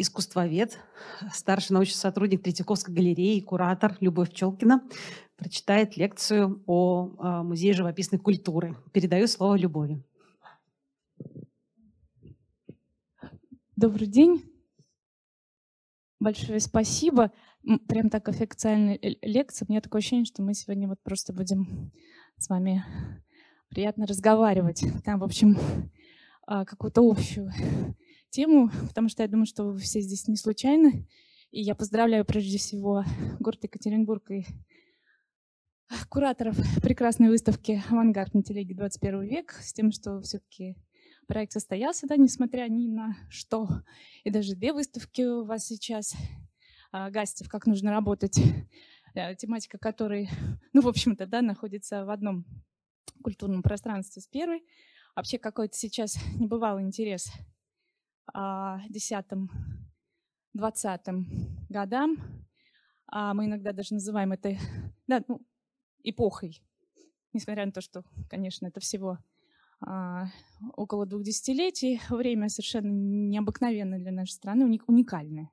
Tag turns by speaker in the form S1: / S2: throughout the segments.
S1: искусствовед, старший научный сотрудник Третьяковской галереи, куратор Любовь Пчелкина прочитает лекцию о а, Музее живописной культуры. Передаю слово Любови.
S2: Добрый день. Большое спасибо. Прям так официальная лекция. У меня такое ощущение, что мы сегодня вот просто будем с вами приятно разговаривать. Там, в общем, а, какую-то общую тему, потому что я думаю, что вы все здесь не случайно. И я поздравляю прежде всего город Екатеринбург и кураторов прекрасной выставки «Авангард на телеге 21 век» с тем, что все-таки проект состоялся, да, несмотря ни на что. И даже две выставки у вас сейчас. А, Гастев «Как нужно работать», э, тематика которой, ну, в общем-то, да, находится в одном культурном пространстве с первой. Вообще какой-то сейчас небывалый интерес 10-20 годам. А мы иногда даже называем это да, ну, эпохой, несмотря на то, что, конечно, это всего а, около двух десятилетий. Время совершенно необыкновенное для нашей страны, уникальное.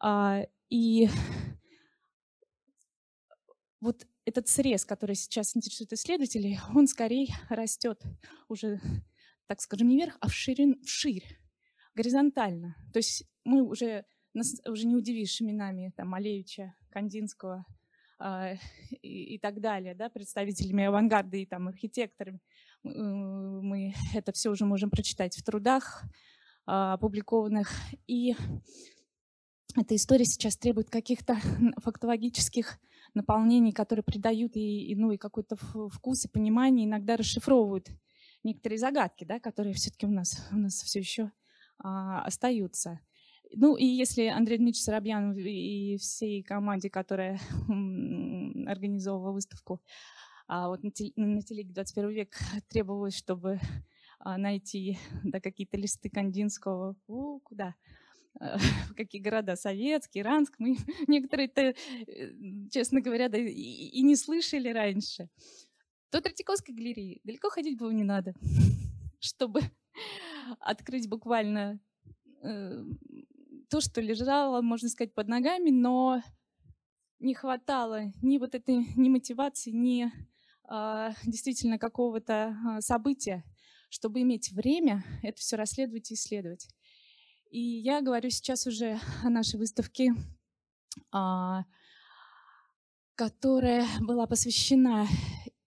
S2: А, и вот этот срез, который сейчас интересует исследователей, он скорее растет уже, так скажем, не вверх, а в ширину, вширь горизонтально. То есть мы уже, нас уже не удивишь именами там, Малевича, Кандинского э, и, и так далее, да, представителями авангарда и там, архитекторами. Мы это все уже можем прочитать в трудах э, опубликованных. И эта история сейчас требует каких-то фактологических наполнений, которые придают ей ну, и какой-то вкус и понимание, иногда расшифровывают некоторые загадки, да, которые все-таки у нас, у нас все еще остаются. Ну и если Андрей Дмитриевич Соробьянов и всей команде, которая организовывала выставку, а вот на, телеге 21 век требовалось, чтобы а, найти да, какие-то листы Кандинского, О, куда? какие города, Советский, Иранск, мы некоторые-то, э, честно говоря, да, и, и не слышали раньше. До Третьяковской галереи далеко ходить было не надо, чтобы открыть буквально э, то, что лежало, можно сказать, под ногами, но не хватало ни вот этой ни мотивации, ни э, действительно какого-то э, события, чтобы иметь время это все расследовать и исследовать. И я говорю сейчас уже о нашей выставке, э, которая была посвящена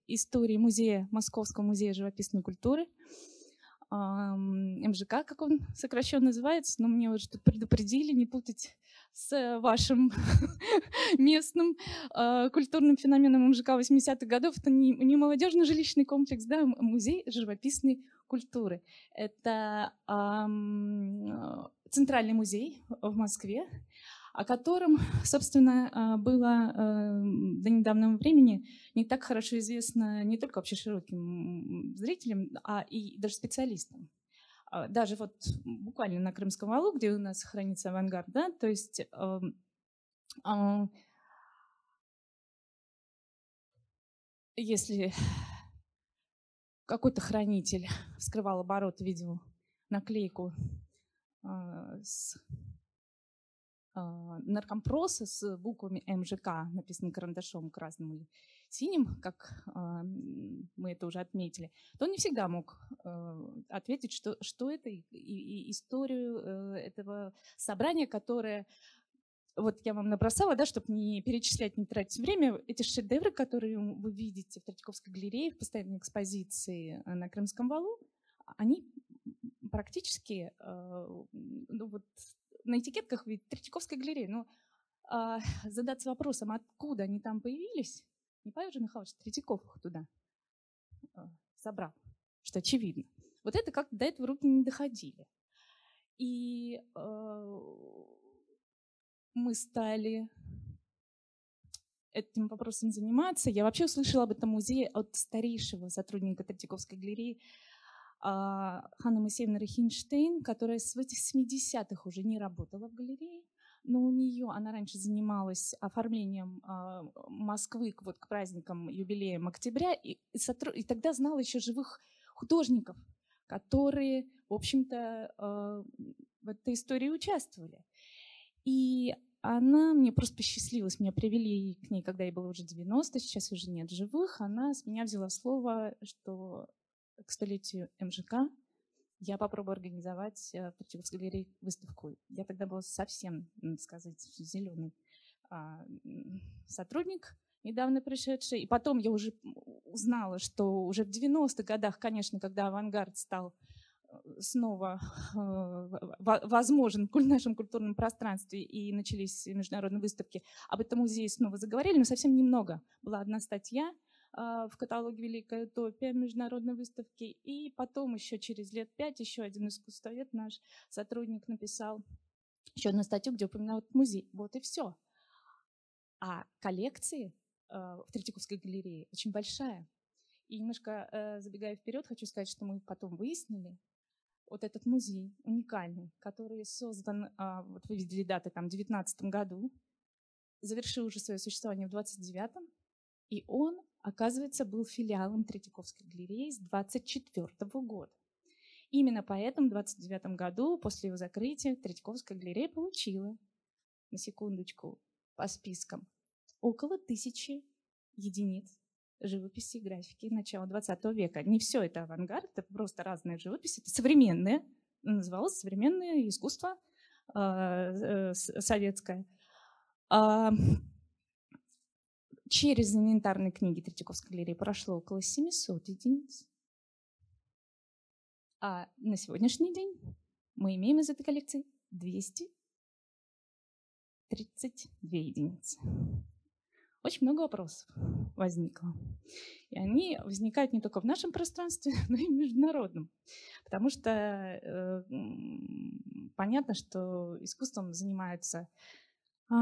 S2: истории музея, Московского музея живописной культуры – МЖК, как он сокращенно называется, но мне уже предупредили не путать с вашим местным э, культурным феноменом МЖК 80-х годов. Это не, не молодежный жилищный комплекс, да, музей живописной культуры. Это э, центральный музей в Москве, о котором, собственно, а, было а, до недавнего времени не так хорошо известно не только вообще широким зрителям, а и даже специалистам. А, даже вот буквально на Крымском валу, где у нас хранится авангард, да, то есть если какой-то хранитель вскрывал оборот, видел наклейку с а, наркомпроса с буквами МЖК, написанным карандашом красным или синим, как а, мы это уже отметили, то он не всегда мог а, ответить, что, что это и, и историю э, этого собрания, которое вот я вам набросала, да, чтобы не перечислять, не тратить время, эти шедевры, которые вы видите в Третьяковской галерее, в постоянной экспозиции на Крымском валу, они практически ну, вот, на этикетках ведь Третьяковская галерея, но а, задаться вопросом, откуда они там появились, не Павел же Михайлович Третьяков их туда а, собрал, что очевидно. Вот это как до этого руки не доходили. И э, мы стали этим вопросом заниматься. Я вообще услышала об этом музее от старейшего сотрудника Третьяковской галереи Ханна Моисеевна Рахинштейн, которая с этих 70-х уже не работала в галерее, но у нее, она раньше занималась оформлением а, Москвы вот к праздникам, юбилеям октября, и, и, и тогда знала еще живых художников, которые, в общем-то, в этой истории участвовали. И она мне просто посчастливилась, меня привели к ней, когда ей было уже 90, сейчас уже нет живых. Она с меня взяла слово, что к столетию МЖК я попробую организовать в Третьяковской галерее выставку. Я тогда была совсем, надо сказать, зеленый а, сотрудник, недавно пришедший. И потом я уже узнала, что уже в 90-х годах, конечно, когда авангард стал снова э, возможен в нашем культурном пространстве и начались международные выставки, об этом музее снова заговорили, но совсем немного. Была одна статья в каталоге «Великая утопия» международной выставки, и потом еще через лет пять еще один искусствовед, наш сотрудник, написал еще одну статью, где упоминал музей. Вот и все. А коллекции э, в Третьяковской галерее очень большая. И немножко э, забегая вперед, хочу сказать, что мы потом выяснили, вот этот музей уникальный, который создан, а, вот вы видели даты, там, в 19 году, завершил уже свое существование в 29-м, и он, оказывается, был филиалом Третьяковской галереи с 24 -го года. Именно поэтому в 29 году, после его закрытия, Третьяковская галерея получила, на секундочку, по спискам, около тысячи единиц живописи и графики начала 20 века. Не все это авангард, это просто разные живописи, это современное, называлось современное искусство э, советское. А, через инвентарные книги Третьяковской галереи прошло около 700 единиц. А на сегодняшний день мы имеем из этой коллекции 232 единицы очень много вопросов возникло. И они возникают не только в нашем пространстве, но и в международном. Потому что э, понятно, что искусством занимаются э,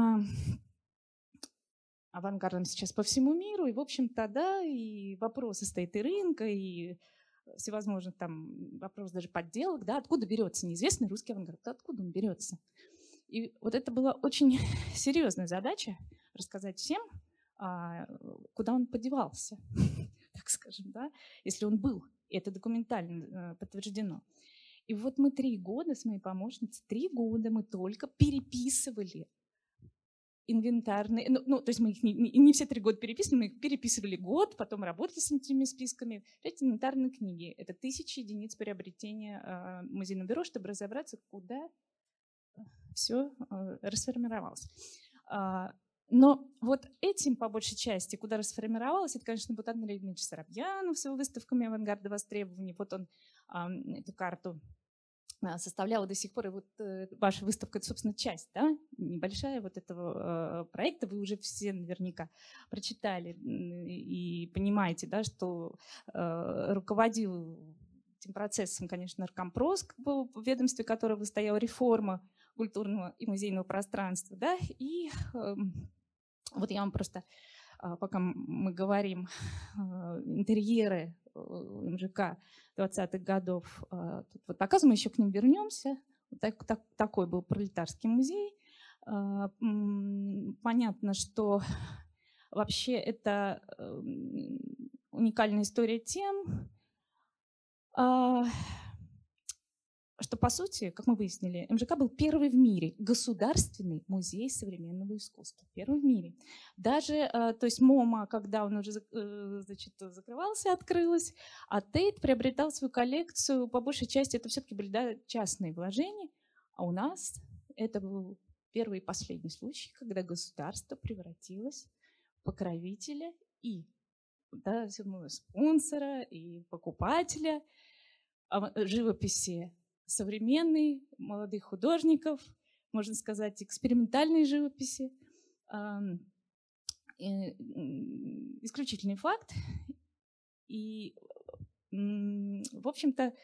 S2: авангардом сейчас по всему миру. И, в общем-то, да, и вопросы стоит и рынка, и всевозможных там вопрос даже подделок, да, откуда берется неизвестный русский авангард, откуда он берется. И вот это была очень серьезная задача рассказать всем, а, куда он подевался, так скажем, да, если он был. И это документально э, подтверждено. И вот мы три года с моей помощницей, три года мы только переписывали инвентарные, ну, ну то есть мы их не, не, не все три года переписывали, мы их переписывали год, потом работали с этими списками. Эти инвентарные книги — это тысячи единиц приобретения э, музейного бюро, чтобы разобраться, куда все э, расформировалось. А, но вот этим, по большей части, куда расформировалось, это, конечно, вот Андрей Дмитриевич Соробьянов с его выставками авангарда востребований. Вот он а, эту карту а, составлял до сих пор. И вот э, ваша выставка, это, собственно, часть, да, небольшая вот этого э, проекта. Вы уже все наверняка прочитали и понимаете, да, что э, руководил этим процессом, конечно, Наркомпрос, в ведомстве которого стояла реформа культурного и музейного пространства, да, и эм, вот я вам просто, пока мы говорим а, интерьеры э, МЖК 20-х годов, а, тут вот показываем, еще к ним вернемся. Так, так, такой был пролетарский музей. Понятно, что вообще это эм, уникальная история тем, что, по сути, как мы выяснили, МЖК был первый в мире государственный музей современного искусства. Первый в мире. Даже, э, то есть МОМА, когда он уже э, значит, закрывался, открылась, а Тейт приобретал свою коллекцию, по большей части это все-таки были да, частные вложения, а у нас это был первый и последний случай, когда государство превратилось в покровителя и да, спонсора и покупателя а, живописи современной, молодых художников, можно сказать, экспериментальной живописи. Исключительный факт. И, в общем-то,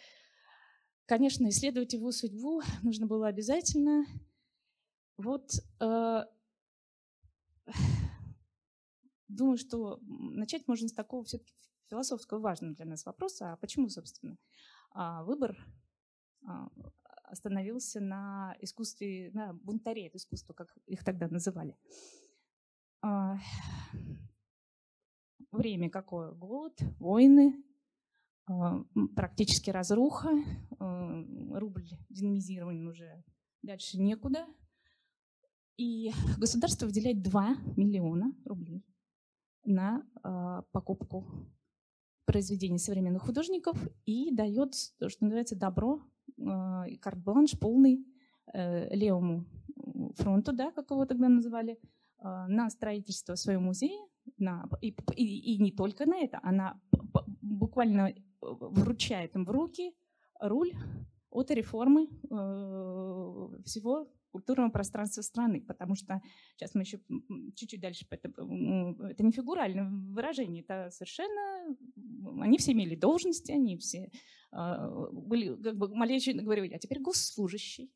S2: конечно, исследовать его судьбу нужно было обязательно. Вот э, думаю, что начать можно с такого все-таки философского важного для нас вопроса, а почему, собственно, а, выбор остановился на искусстве, на бунтаре, это искусство, как их тогда называли. А, время какое? Голод, войны, практически разруха, рубль динамизирован уже дальше некуда. И государство выделяет 2 миллиона рублей на покупку произведений современных художников и дает, что называется, добро, карт-бланш полный левому фронту, да, как его тогда называли, на строительство своего музея, на, и, и, и не только на это, она буквально вручает им в руки руль от реформы э, всего культурного пространства страны, потому что сейчас мы еще чуть-чуть дальше, это, это не фигуральное выражение, это совершенно, они все имели должности, они все э, были, как бы Малевич говорил, а теперь госслужащий.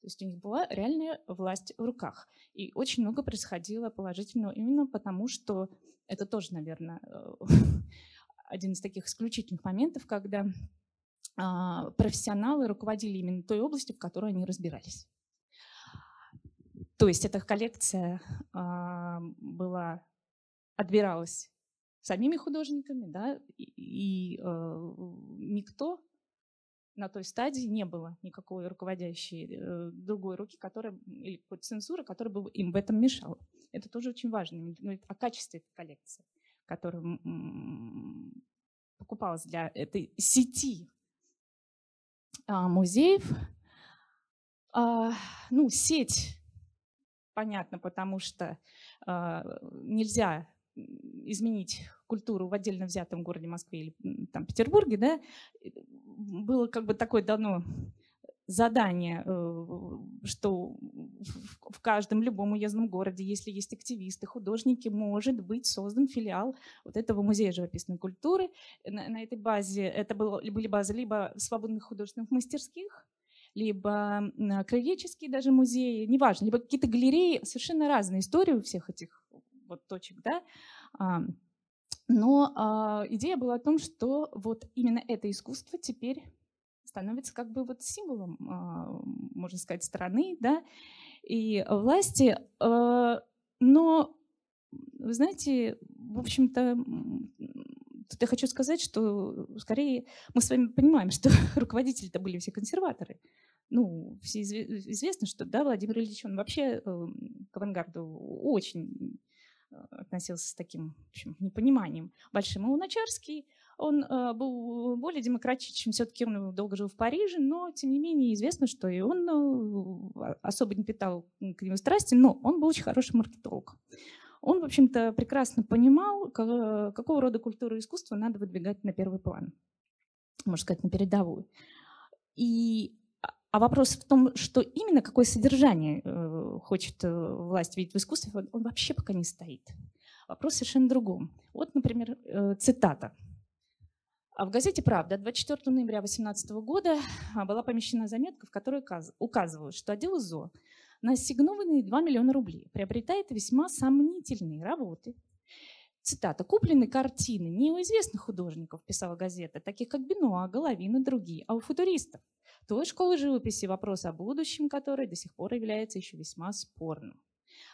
S2: То есть у них была реальная власть в руках. И очень много происходило положительного именно потому, что это тоже, наверное, один из таких исключительных моментов, когда а, профессионалы руководили именно той областью, в которой они разбирались. То есть эта коллекция а, была, отбиралась самими художниками, да, и, и э, никто на той стадии не было никакой руководящей э, другой руки, которая, или какой-то цензуры, которая бы им в этом мешала. Это тоже очень важно, говорит о качестве этой коллекции, которая покупалась для этой сети а, музеев. А, ну, сеть, понятно, потому что а, нельзя изменить культуру в отдельно взятом городе Москве или там, Петербурге, да, было как бы такое дано задание, э, что в каждом любом уездном городе, если есть активисты, художники, может быть создан филиал вот этого музея живописной культуры. На, на этой базе это было, были базы либо свободных художественных мастерских, либо краеведческие даже музеи, неважно, либо какие-то галереи, совершенно разные истории у всех этих вот точек, да. Но а, идея была о том, что вот именно это искусство теперь становится как бы вот символом, а, можно сказать, страны, да, и власти. А, но, вы знаете, в общем-то, тут я хочу сказать, что скорее мы с вами понимаем, что руководители-то были все консерваторы. Ну, все известно, что, да, Владимир Ильич, он вообще эм, к авангарду очень относился с таким в общем, непониманием большим. И Луначарский, он э, был более демократичен, все-таки он долго жил в Париже, но, тем не менее, известно, что и он э, особо не питал к нему страсти, но он был очень хороший маркетолог. Он, в общем-то, прекрасно понимал, какого рода культуру и искусство надо выдвигать на первый план, можно сказать, на передовую. И а вопрос в том, что именно какое содержание э, хочет э, власть видеть в искусстве, он, вообще пока не стоит. Вопрос совершенно другом. Вот, например, э, цитата. А в газете «Правда» 24 ноября 2018 года а, была помещена заметка, в которой указывают, что отдел ЗО на ассигнованные 2 миллиона рублей приобретает весьма сомнительные работы. Цитата. «Куплены картины не у известных художников», писала газета, таких как Бенуа, Головин и другие, а у футуристов той школы живописи вопрос о будущем которой до сих пор является еще весьма спорным.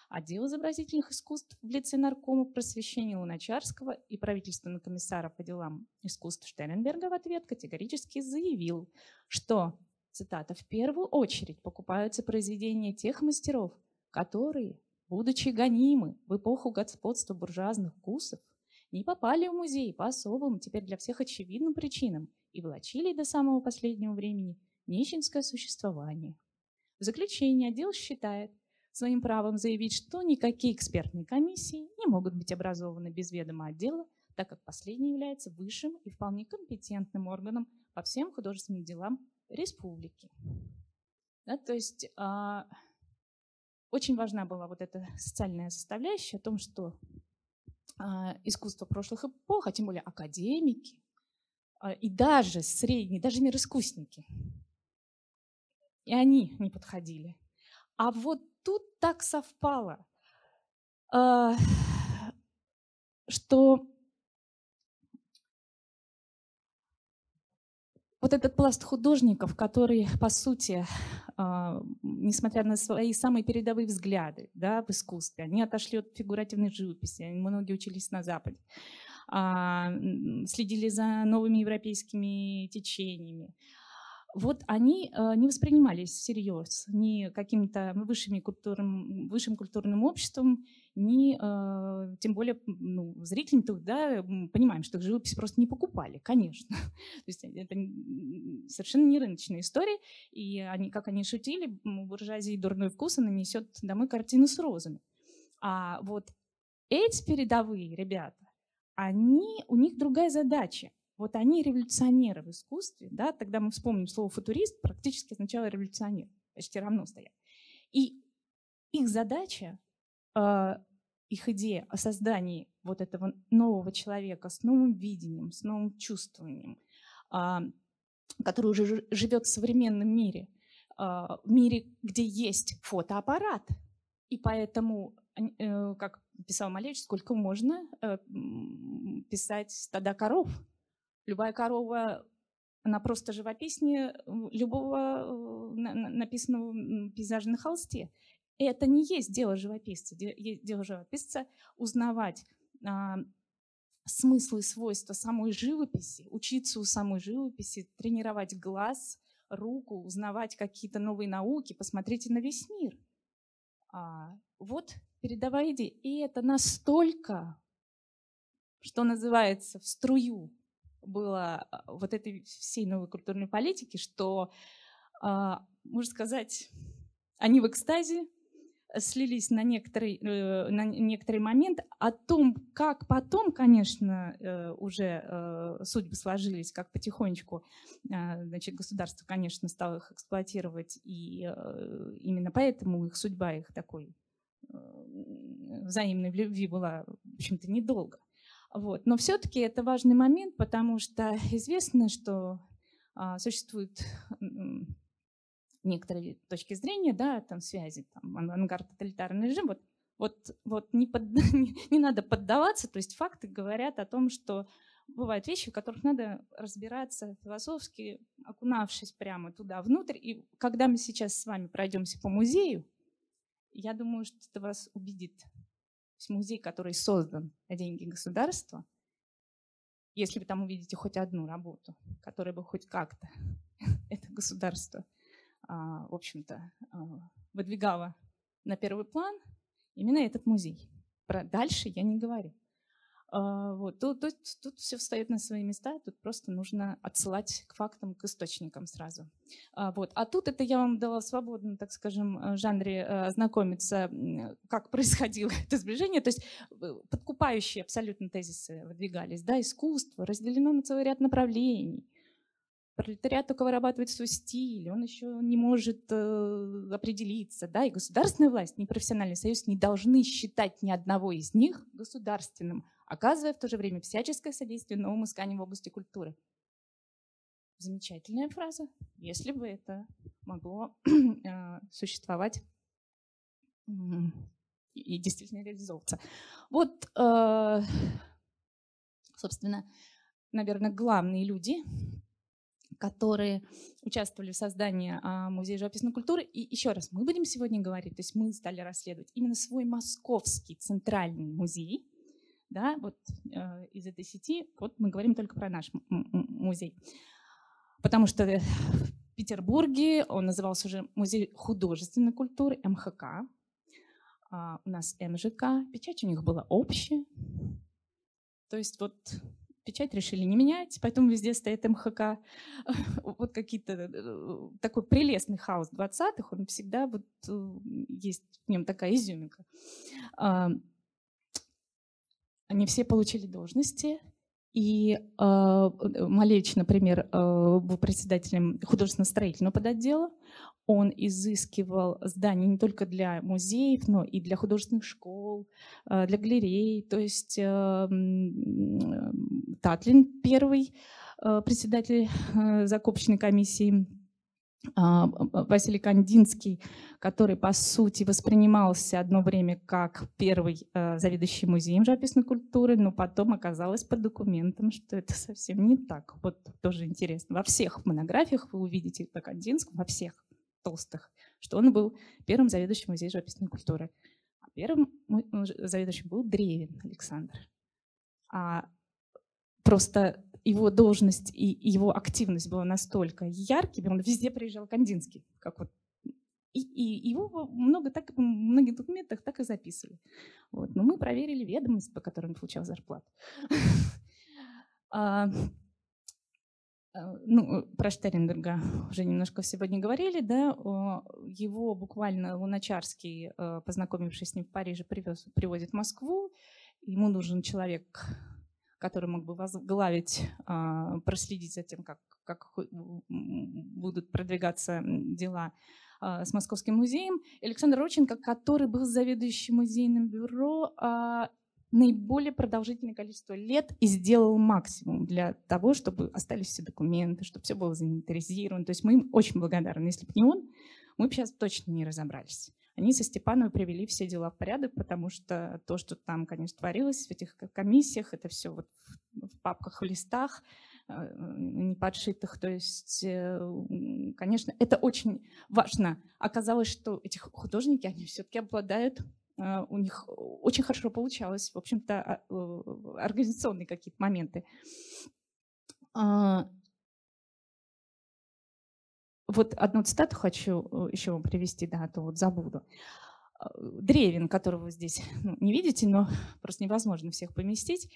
S2: Отдел изобразительных искусств в лице наркома просвещения Луначарского и правительственного комиссара по делам искусств Штернберга в ответ категорически заявил, что, цитата, «в первую очередь покупаются произведения тех мастеров, которые, будучи гонимы в эпоху господства буржуазных вкусов, не попали в музей по особым, теперь для всех очевидным причинам и влачили до самого последнего времени нищенское существование. В заключение отдел считает своим правом заявить, что никакие экспертные комиссии не могут быть образованы без ведома отдела, так как последний является высшим и вполне компетентным органом по всем художественным делам республики. Да, то есть а, очень важна была вот эта социальная составляющая о том, что а, искусство прошлых эпох, а тем более академики, а, и даже средние, даже мироискусники и они не подходили. А вот тут так совпало, а, что вот этот пласт художников, который, по сути, а, несмотря на свои самые передовые взгляды да, в искусстве, они отошли от фигуративной живописи, многие учились на Западе, а, следили за новыми европейскими течениями. Вот они э, не воспринимались всерьез ни каким-то высшим культурным обществом, ни э, тем более ну, зрители да, понимаем, что их живопись просто не покупали, конечно. То есть это совершенно не рыночная история, и они, как они шутили, буржуазии дурной вкус, она несет домой картины с розами. А вот эти передовые ребята, они, у них другая задача. Вот они революционеры в искусстве, да, тогда мы вспомним слово футурист, практически означало революционер, почти равно стоят. И их задача, их идея о создании вот этого нового человека с новым видением, с новым чувствованием, а, который уже живет в современном мире, а, в мире, где есть фотоаппарат. И поэтому, э, как писал Малевич, сколько можно э, писать стада коров, Любая корова, она просто живописнее любого э, написанного пейзажа на холсте. Это не есть дело живописца. Дело живописца узнавать а, смыслы и свойства самой живописи, учиться у самой живописи, тренировать глаз, руку, узнавать какие-то новые науки, посмотрите на весь мир. А, вот передовая идея. И это настолько, что называется, в струю было а, вот этой всей новой культурной политики, что, а, можно сказать, они в экстазе, слились на некоторый, э, на некоторый момент. О том, как потом, конечно, э, уже э, судьбы сложились, как потихонечку значит, государство, конечно, стало их эксплуатировать, и именно поэтому их судьба, их такой взаимной любви была, в общем-то, недолго. Вот. Но все-таки это важный момент, потому что известно, что а, некоторые точки зрения, да, там связи, там, авангард, тоталитарный режим. Вот, вот, вот не, под, не, надо поддаваться, то есть факты говорят о том, что бывают вещи, в которых надо разбираться философски, окунавшись прямо туда внутрь. И когда мы сейчас с вами пройдемся по музею, я думаю, что это вас убедит есть музей, который создан на деньги государства, если вы там увидите хоть одну работу, которая бы хоть как-то это государство, в общем-то, а, выдвигало на первый план, именно этот музей. Про дальше я не говорю. А, вот. Тут, тут, тут все встает на свои места, тут просто нужно отсылать к фактам, к источникам сразу. А, вот. а тут это я вам дала свободно, так скажем, э, жанре э, ознакомиться, как происходило это сближение. То есть э, подкупающие абсолютно тезисы выдвигались. Да, искусство разделено на целый ряд направлений. Пролетариат только вырабатывает свой стиль, он еще не может э, определиться. Да? И государственная власть, ни профессиональный союз не должны считать ни одного из них государственным, оказывая в то же время всяческое содействие новым исканиям в области культуры. Замечательная фраза, если бы это могло э, существовать и действительно реализовываться. Вот, э, собственно, наверное, главные люди, которые участвовали в создании а, Музея живописной культуры. И еще раз, мы будем сегодня говорить, то есть мы стали расследовать именно свой московский центральный музей, да, вот э, из этой сети, вот мы говорим только про наш музей. Потому что в Петербурге он назывался уже Музей художественной культуры, МХК. А у нас МЖК, печать у них была общая. То есть вот печать решили не менять, поэтому везде стоит МХК. Вот какие-то э, такой прелестный хаос 20-х, он всегда вот э, есть в нем такая изюминка. Они все получили должности, и э, Малевич, например, э, был председателем художественно-строительного подотдела. Он изыскивал здания не только для музеев, но и для художественных школ, э, для галерей. То есть э, Татлин, первый э, председатель э, закупочной комиссии, Василий Кандинский, который, по сути, воспринимался одно время как первый э, заведующий музеем живописной культуры, но потом оказалось по документам, что это совсем не так. Вот тоже интересно. Во всех монографиях вы увидите по Кандинскому, во всех толстых, что он был первым заведующим музеем живописной культуры. А первым заведующим был Древин Александр. А просто его должность и его активность была настолько яркими, он везде приезжал Кандинский, как вот и, и его много так, в многих документах так и записывали. Вот. Но мы проверили ведомость, по которой он получал зарплату. А, ну, про Штернберга уже немножко сегодня говорили, да, его буквально Луначарский, э, познакомившись с ним в Париже, привез, привозит в Москву, ему нужен человек, который мог бы возглавить, а, проследить за тем, как, как будут продвигаться дела а, с Московским музеем. Александр Роченко, который был заведующим музейным бюро а, наиболее продолжительное количество лет и сделал максимум для того, чтобы остались все документы, чтобы все было заинвентаризировано. То есть мы им очень благодарны. Если бы не он, мы бы сейчас точно не разобрались. Они со Степановой привели все дела в порядок, потому что то, что там, конечно, творилось в этих комиссиях, это все вот в папках, в листах, Э, не подшитых. То есть, э, конечно, это очень важно. Оказалось, что эти художники, они все-таки обладают у них очень хорошо получалось, в общем-то, а, организационные какие-то моменты. А, вот одну цитату хочу еще вам привести, да, а то вот забуду. Древин, которого здесь ну, не видите, но просто невозможно всех поместить,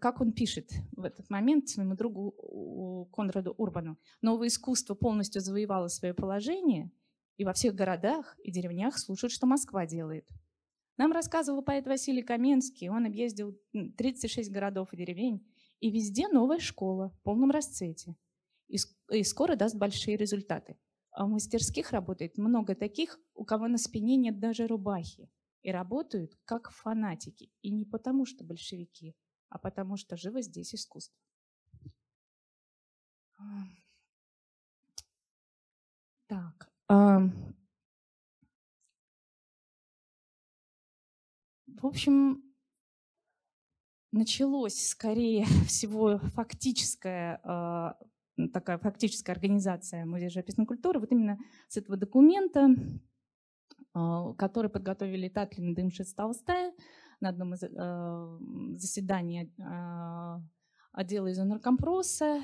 S2: как он пишет в этот момент своему другу Конраду Урбану. Новое искусство полностью завоевало свое положение, и во всех городах и деревнях слушают, что Москва делает. Нам рассказывал поэт Василий Каменский, он объездил 36 городов и деревень, и везде новая школа в полном расцвете. И, скоро даст большие результаты. А в мастерских работает много таких, у кого на спине нет даже рубахи. И работают как фанатики. И не потому, что большевики, а потому что живо здесь искусство. Так. В общем, началось скорее всего фактическая а, такая фактическая организация Музея живописной культуры вот именно с этого документа, а, который подготовили Татлин, Дымшиц, Толстая на одном из э, заседаний отдела из наркомпроса.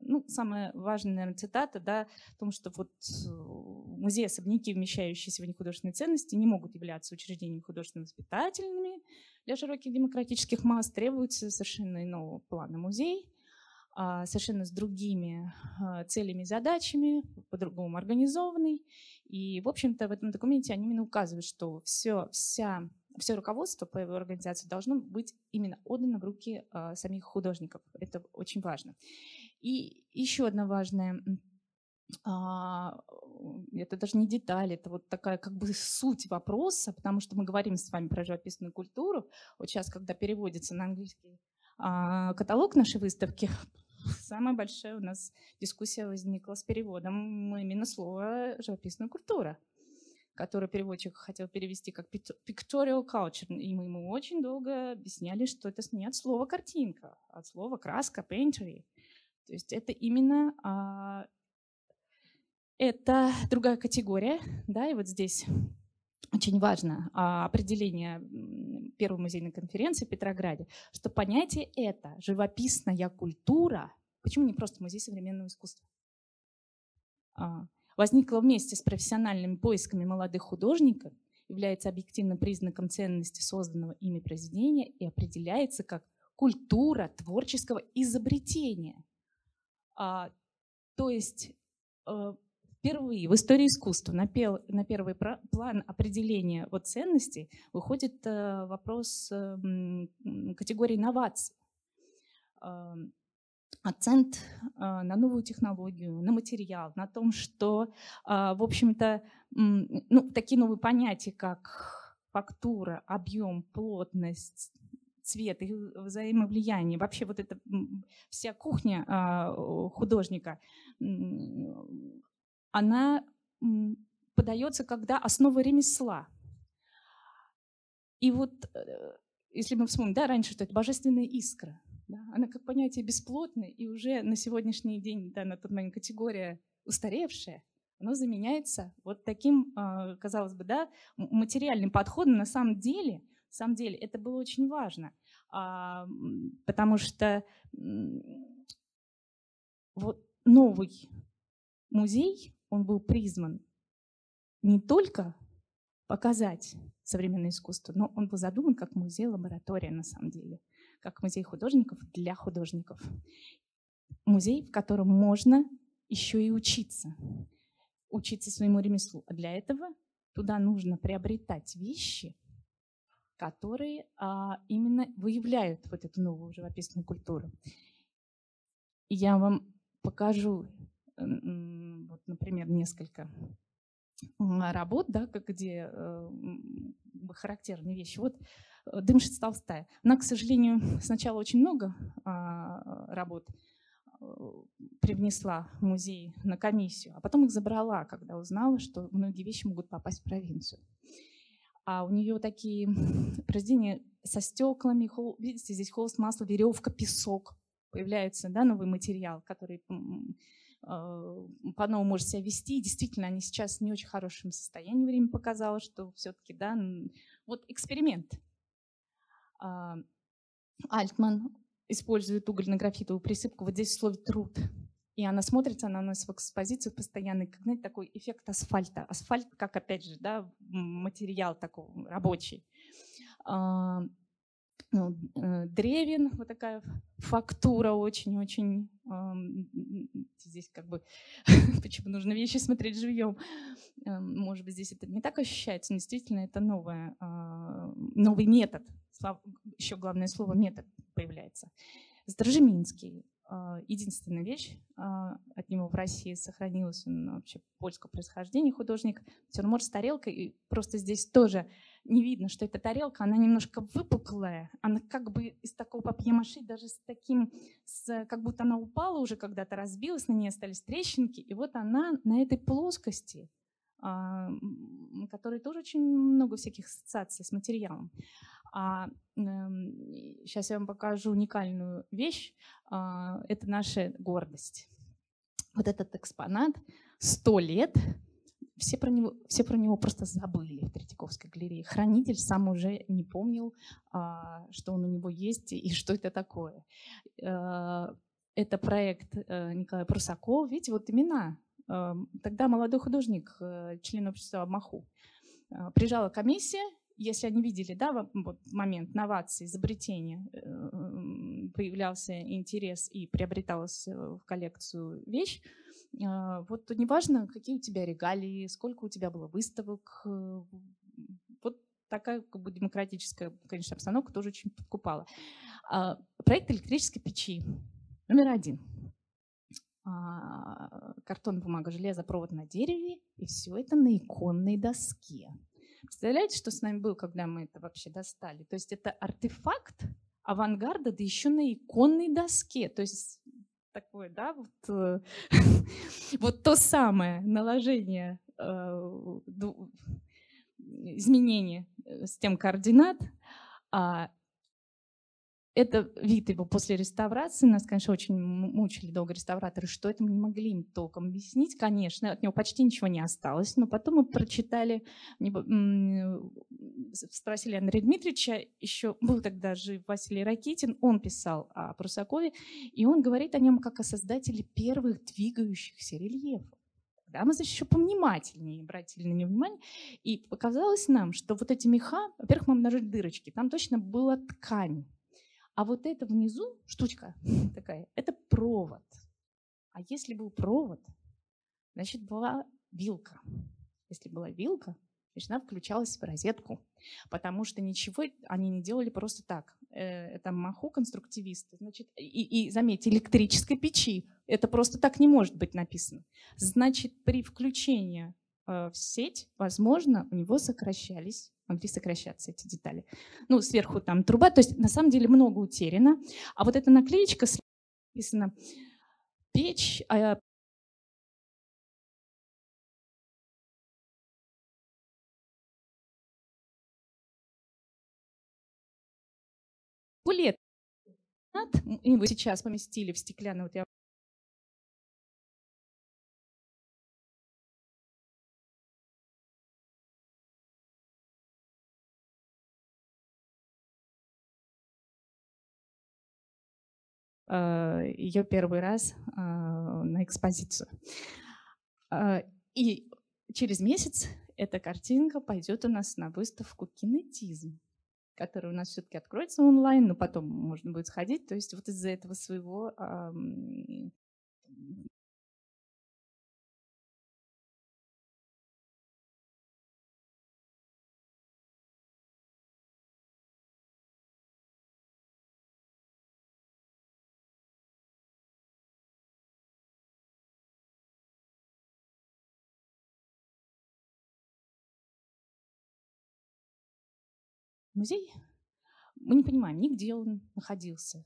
S2: Ну, самая важная, наверное, цитата, да, в том, что вот э, музеи-особняки, вмещающие сегодня художественные ценности, не могут являться учреждениями художественно-воспитательными для широких демократических масс, требуется совершенно иного плана музей, а, совершенно с другими а, целями и задачами, по-другому организованный. И, в общем-то, в этом документе они именно указывают, что все, вся, все руководство по его организации должно быть именно отдано в руки э, самих художников. Это очень важно. И еще одна важная а, это даже не деталь, это вот такая как бы суть вопроса, потому что мы говорим с вами про живописную культуру. Вот сейчас, когда переводится на английский а, каталог нашей выставки, самая большая у нас дискуссия возникла с переводом именно слова «живописная культура», которое переводчик хотел перевести как pictorial culture. И мы ему очень долго объясняли, что это не от слова «картинка», а от слова «краска», «paintery». То есть это именно а, это другая категория, да, и вот здесь очень важно а, определение первой музейной конференции в Петрограде, что понятие это живописная культура, почему не просто музей современного искусства, а, возникла вместе с профессиональными поисками молодых художников, является объективным признаком ценности созданного ими произведения и определяется как культура творческого изобретения. А, то есть э, впервые в истории искусства на, пел, на первый план определения вот ценностей выходит э, вопрос э, категории инноваций. Э, акцент э, на новую технологию, на материал, на том, что, э, в общем-то, ну, такие новые понятия, как фактура, объем, плотность, цвет, их взаимовлияние, вообще вот эта вся кухня художника, она подается когда основа ремесла. И вот э, если мы вспомним, да, раньше, что это божественная искра, да, она как понятие бесплотное, и уже на сегодняшний день, да, на тот момент категория устаревшая, оно заменяется вот таким, а, казалось бы, да, материальным подходом. На самом деле самом деле это было очень важно, а, потому что вот новый музей, он был призван не только показать современное искусство, но он был задуман как музей-лаборатория на самом деле, как музей художников для художников. Музей, в котором можно еще и учиться, учиться своему ремеслу. А для этого туда нужно приобретать вещи, которые а, именно выявляют вот эту новую живописную культуру. Я вам покажу, вот, например, несколько работ, да, где э, характерные вещи. Вот э, Дымшиц Толстая. Она, к сожалению, сначала очень много а, работ э, привнесла в музей на комиссию, а потом их забрала, когда узнала, что многие вещи могут попасть в провинцию. А у нее такие произведения со стеклами, хол, видите, здесь холст, масло, веревка, песок. Появляется да, новый материал, который по-новому может себя вести. И действительно, они сейчас не очень хорошем состоянии. Время показало, что все-таки, да, вот эксперимент. А, Альтман использует угольно-графитовую присыпку вот здесь в слове «труд». И она смотрится, она у нас в экспозиции постоянный, как, знаете, такой эффект асфальта. Асфальт, как, опять же, да, материал такой рабочий. Ну, э, древен, вот такая фактура очень-очень. Здесь как бы, почему нужно вещи смотреть живьем. Эм, может быть, здесь это не так ощущается, но действительно это новое, а, новый метод. Еще главное слово метод появляется. Сторожеминский. А, единственная вещь а, от него в России сохранилась, он вообще польского происхождения художник, натюрморт с тарелкой. И просто здесь тоже не видно, что эта тарелка, она немножко выпуклая, она как бы из такого папье-маши, даже с таким, с, как будто она упала уже когда-то, разбилась, на ней остались трещинки, и вот она на этой плоскости, а, которой тоже очень много всяких ассоциаций с материалом. А, сейчас я вам покажу уникальную вещь. А, это наша гордость. Вот этот экспонат сто лет все про него, все про него просто забыли в Третьяковской галерее. Хранитель сам уже не помнил, а, что он у него есть и что это такое. А, это проект э, Николая Прусакова. Видите, вот имена. А, тогда молодой художник, э, член общества Маху. Приезжала комиссия, если они видели, да, момент новации, изобретения, э, появлялся интерес и приобреталась в коллекцию вещь, а, вот неважно, какие у тебя регалии, сколько у тебя было выставок, э, вот такая как бы демократическая, конечно, обстановка тоже очень подкупала. А, проект электрической печи номер один. А, картон, бумага, железо, провод на дереве, и все это на иконной доске. Представляете, что с нами было, когда мы это вообще достали? То есть это артефакт авангарда, да еще на иконной доске. То есть такое, да, вот, э, вот то самое наложение, э, изменение э, с тем координат, а это вид его после реставрации. Нас, конечно, очень мучили долго реставраторы, что это мы не могли им толком объяснить. Конечно, от него почти ничего не осталось. Но потом мы прочитали, спросили Андрея Дмитриевича, еще был тогда жив Василий Ракитин, он писал о Прусакове, и он говорит о нем как о создателе первых двигающихся рельефов. Да, мы, значит, еще повнимательнее обратили на него внимание. И показалось нам, что вот эти меха, во-первых, мы обнаружили дырочки, там точно была ткань а вот это внизу штучка такая, это провод. А если был провод, значит была вилка. Если была вилка, значит она включалась в розетку, потому что ничего они не делали просто так. Э, это маху конструктивисты. Значит, и, и заметьте, электрической печи. Это просто так не может быть написано. Значит, при включении э, в сеть, возможно, у него сокращались могли сокращаться эти детали. Ну, сверху там труба, то есть на самом деле много утеряно. А вот эта наклеечка написано печь, а лет его сейчас поместили в стеклянный, вот я ее первый раз э, на экспозицию. Э, и через месяц эта картинка пойдет у нас на выставку «Кинетизм», которая у нас все-таки откроется онлайн, но потом можно будет сходить. То есть вот из-за этого своего музей, мы не понимаем ни где он находился,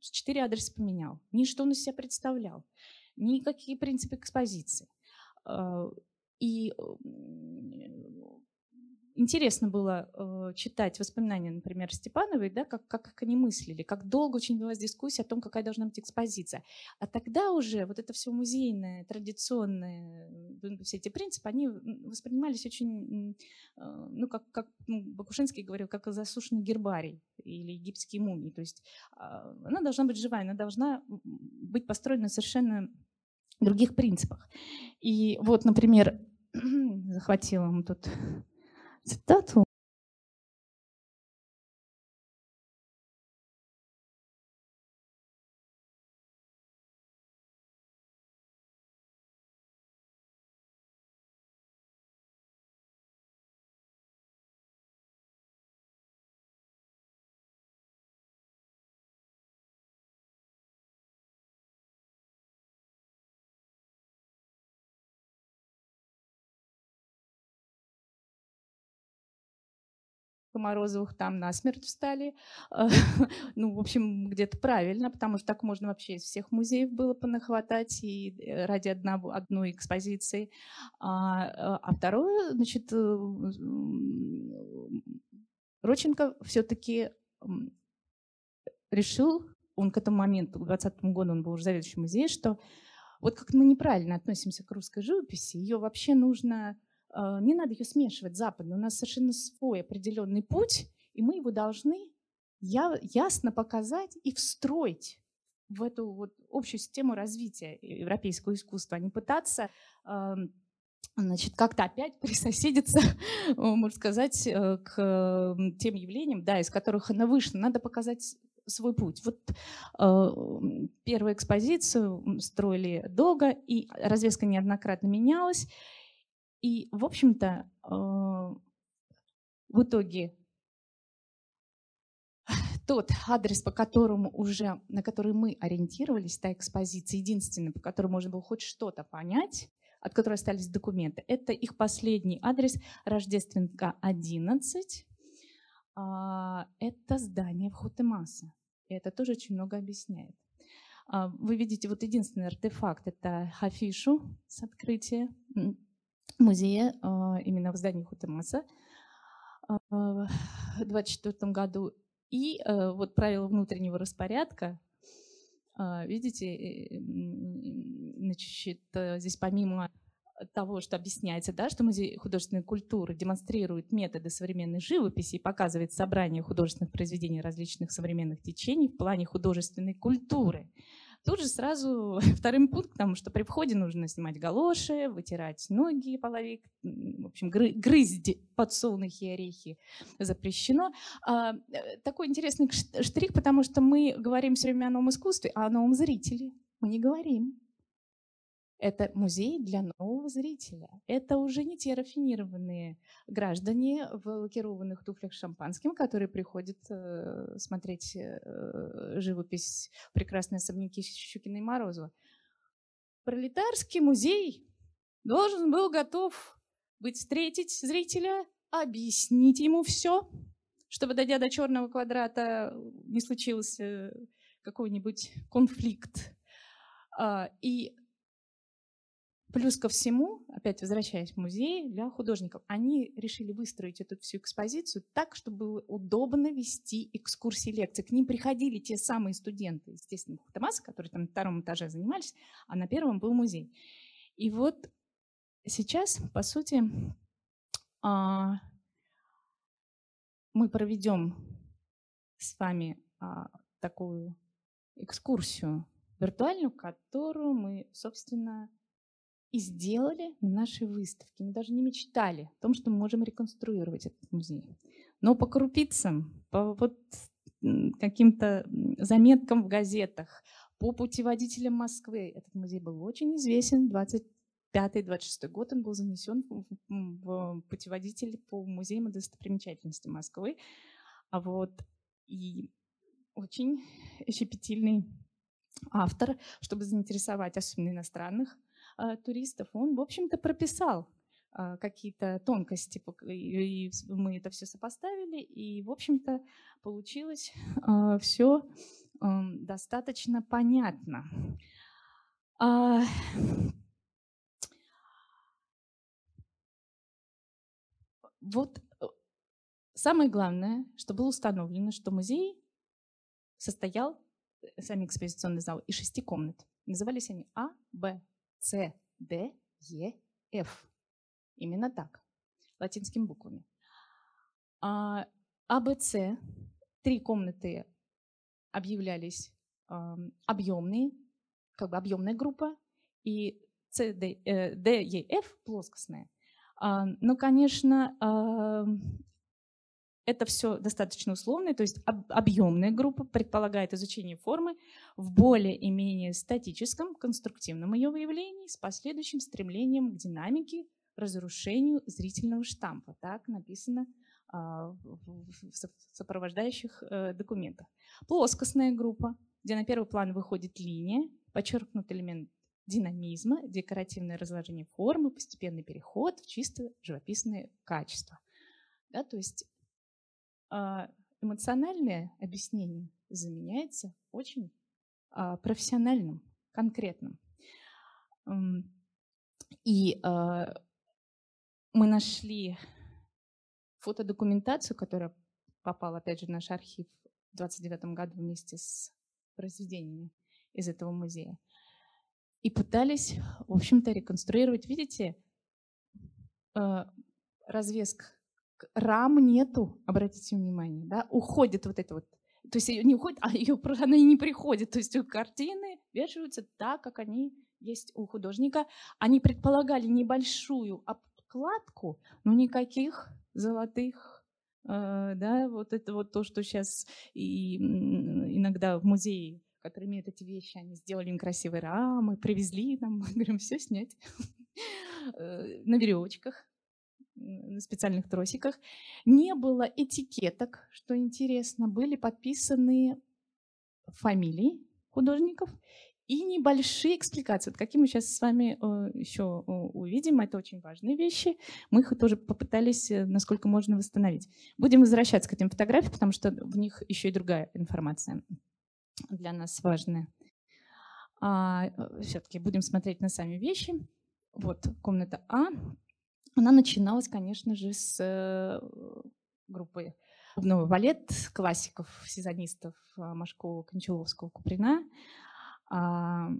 S2: четыре адреса поменял, ни что он из себя представлял, ни какие принципы экспозиции. А, и интересно было э, читать воспоминания, например, Степановой, да, как, как, как они мыслили, как долго очень велась дискуссия о том, какая должна быть экспозиция. А тогда уже вот это все музейное, традиционное, все эти принципы, они воспринимались очень, э, ну, как, как ну, Бакушинский говорил, как засушенный гербарий или египетские мумии. То есть э, она должна быть живая, она должна быть построена совершенно других принципах. И вот, например, захватила мы тут цитату Морозовых там насмерть встали. ну, в общем, где-то правильно, потому что так можно вообще из всех музеев было понахватать и э, ради одного, одной экспозиции. А, э, а второе, значит, э, Роченко все-таки решил, он к этому моменту, к 20 году он был уже заведующим музеем, что вот как мы неправильно относимся к русской живописи, ее вообще нужно не надо ее смешивать западной. У нас совершенно свой определенный путь, и мы его должны ясно показать и встроить в эту вот общую систему развития европейского искусства, а не пытаться значит, как-то опять присоседиться, можно сказать, э, к тем явлениям, да, из которых она вышла. Надо показать свой путь. Вот э, первую экспозицию строили долго, и развеска неоднократно менялась. И, в общем-то, а, в итоге тот адрес, по которому уже, на который мы ориентировались, та экспозиция, единственный, по которому можно было хоть что-то понять, от которой остались документы, это их последний адрес Рождественка 11. А, это здание в Хутемаса. И это тоже очень много объясняет. А, вы видите, вот единственный артефакт — это афишу с открытия музея а, именно в здании Хутемаса а, в 2024 году. И э, вот правила внутреннего распорядка, а, видите, э, значит, э, здесь помимо того, что объясняется, да, что Музей художественной культуры демонстрирует методы современной живописи и показывает собрание художественных произведений различных современных течений в плане художественной куртуры. Тут же сразу вторым пунктом, что при входе нужно снимать галоши, вытирать ноги, половик, в общем, грызть подсолнухи и орехи запрещено. А, э, такой интересный штрих, потому что мы говорим все время о новом искусстве, а о новом зрителе мы не говорим. Это музей для нового зрителя. Это уже не те рафинированные граждане в лакированных туфлях с шампанским, которые приходят э, смотреть э, живопись «Прекрасные особняки Щукина и Морозова». Пролетарский музей должен был готов быть встретить зрителя, объяснить ему все, чтобы, дойдя до черного квадрата, не случился какой-нибудь конфликт. А, и Плюс ко всему, опять возвращаясь в музей для художников, они решили выстроить эту всю экспозицию так, чтобы было удобно вести экскурсии, лекции. К ним приходили те самые студенты, естественно, Хутамаса, которые там на втором этаже занимались, а на первом был музей. И вот сейчас, по сути, а, мы проведем с вами а, такую экскурсию виртуальную, которую мы, собственно, и сделали на нашей выставке. Мы даже не мечтали о том, что мы можем реконструировать этот музей. Но по крупицам, по вот каким-то заметкам в газетах, по путеводителям Москвы этот музей был очень известен. 25-26 год он был занесен в путеводитель по музеям и достопримечательностям Москвы. А вот и очень щепетильный автор, чтобы заинтересовать особенно иностранных туристов, он, в общем-то, прописал э, какие-то тонкости, и, мы это все сопоставили, и, в общем-то, получилось э, все э, достаточно понятно. А, вот э, самое главное, что было установлено, что музей состоял сами экспозиционный зал из шести комнат. Назывались они А, Б, С, Д, Е, Ф. Именно так, латинскими буквами. А, а Б, С, три комнаты объявлялись э, объемные, как бы объемная группа, и С, Д, э, Д, Е, Ф плоскостная. А, но, конечно, это все достаточно условно, то есть объемная группа предполагает изучение формы в более и менее статическом, конструктивном ее выявлении с последующим стремлением к динамике, разрушению зрительного штампа. Так написано а, в сопровождающих э, документах. Плоскостная группа, где на первый план выходит линия, подчеркнут элемент динамизма, декоративное разложение формы, постепенный переход в чисто живописное качество. Да, то есть эмоциональное объяснение заменяется очень а, профессиональным, конкретным. И а, мы нашли фотодокументацию, которая попала, опять же, в наш архив в 29 году вместе с произведениями из этого музея. И пытались, в общем-то, реконструировать, видите, развеск рам нету, обратите внимание, да, уходит вот это вот. То есть не уходит, а ее, она и не приходит. То есть картины вешаются так, как они есть у художника. Они предполагали небольшую обкладку, но никаких золотых, э, да, вот это вот то, что сейчас и иногда в музее которые имеют эти вещи, они сделали им красивые рамы, привезли нам, говорим, все снять э, на веревочках на специальных тросиках. Не было этикеток, что интересно, были подписаны фамилии художников и небольшие экспликации. Вот какие мы сейчас с вами э, еще увидим, это очень важные вещи. Мы их тоже попытались, э, насколько можно, восстановить. Будем возвращаться к этим фотографиям, потому что в них еще и другая информация для нас важная. А, э, все-таки будем смотреть на сами вещи. Вот комната А. Она начиналась, конечно же, с э, группы клубного балет классиков, сезонистов э, Машкова, Кончаловского, Куприна. А,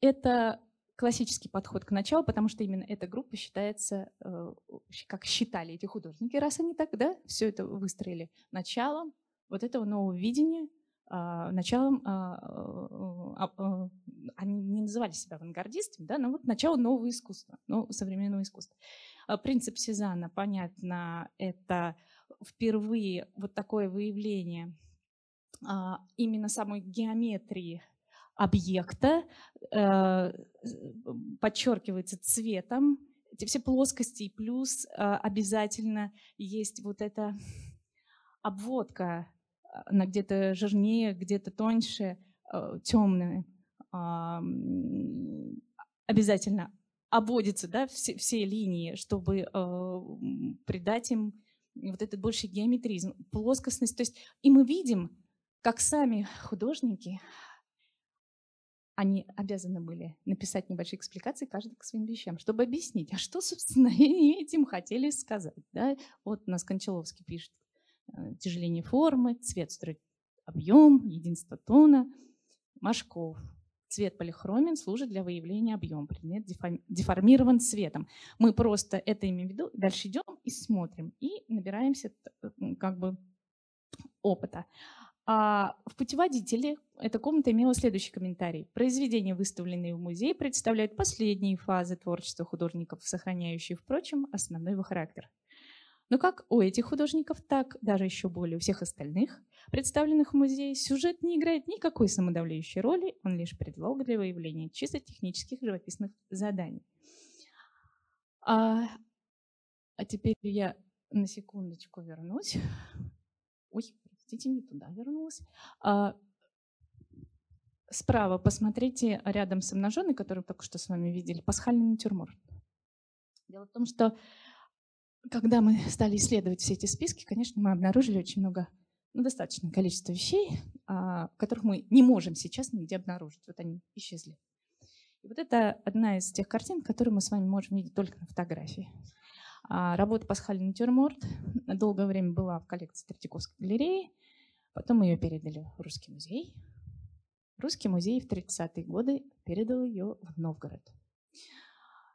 S2: это классический подход к началу, потому что именно эта группа считается, э, как считали эти художники, раз они так, да, все это выстроили началом вот этого нового видения, началом, а, а, они не называли себя авангардистами, да, но вот начало нового искусства, ну, современного искусства. Принцип Сезанна, понятно, это впервые вот такое выявление именно самой геометрии объекта, э, подчеркивается цветом, эти все плоскости, и плюс обязательно есть вот эта обводка она где-то жирнее, где-то тоньше, э, темные. Обязательно обводятся да, все, все линии, чтобы э, придать им вот этот больший геометризм, плоскостность. То есть и мы видим, как сами художники, они обязаны были написать небольшие экспликации каждый к своим вещам, чтобы объяснить, а что, собственно, они этим хотели сказать. Да? Вот у нас Кончаловский пишет, тяжеление формы, цвет строит объем, единство тона. Машков. Цвет полихромен служит для выявления объема. Предмет деформирован цветом. Мы просто это имеем в виду, дальше идем и смотрим, и набираемся как бы опыта. А в путеводителе эта комната имела следующий комментарий. Произведения, выставленные в музее, представляют последние фазы творчества художников, сохраняющие, впрочем, основной его характер. Но как у этих художников, так даже еще более у всех остальных, представленных в музее, сюжет не играет никакой самодавляющей роли, он лишь предлог для выявления чисто технических живописных заданий. А, а теперь я на секундочку вернусь. Ой, простите, не туда вернулась. А, справа посмотрите рядом с обнаженной, которую только что с вами видели, пасхальный натюрморт. Дело в том, что когда мы стали исследовать все эти списки, конечно, мы обнаружили очень много, ну, достаточное количество вещей, а, которых мы не можем сейчас нигде обнаружить. Вот они исчезли. И вот это одна из тех картин, которые мы с вами можем видеть только на фотографии. А, работа «Пасхальный натюрморт» долгое время была в коллекции Третьяковской галереи. Потом ее передали в Русский музей. Русский музей в 30-е годы передал ее в Новгород,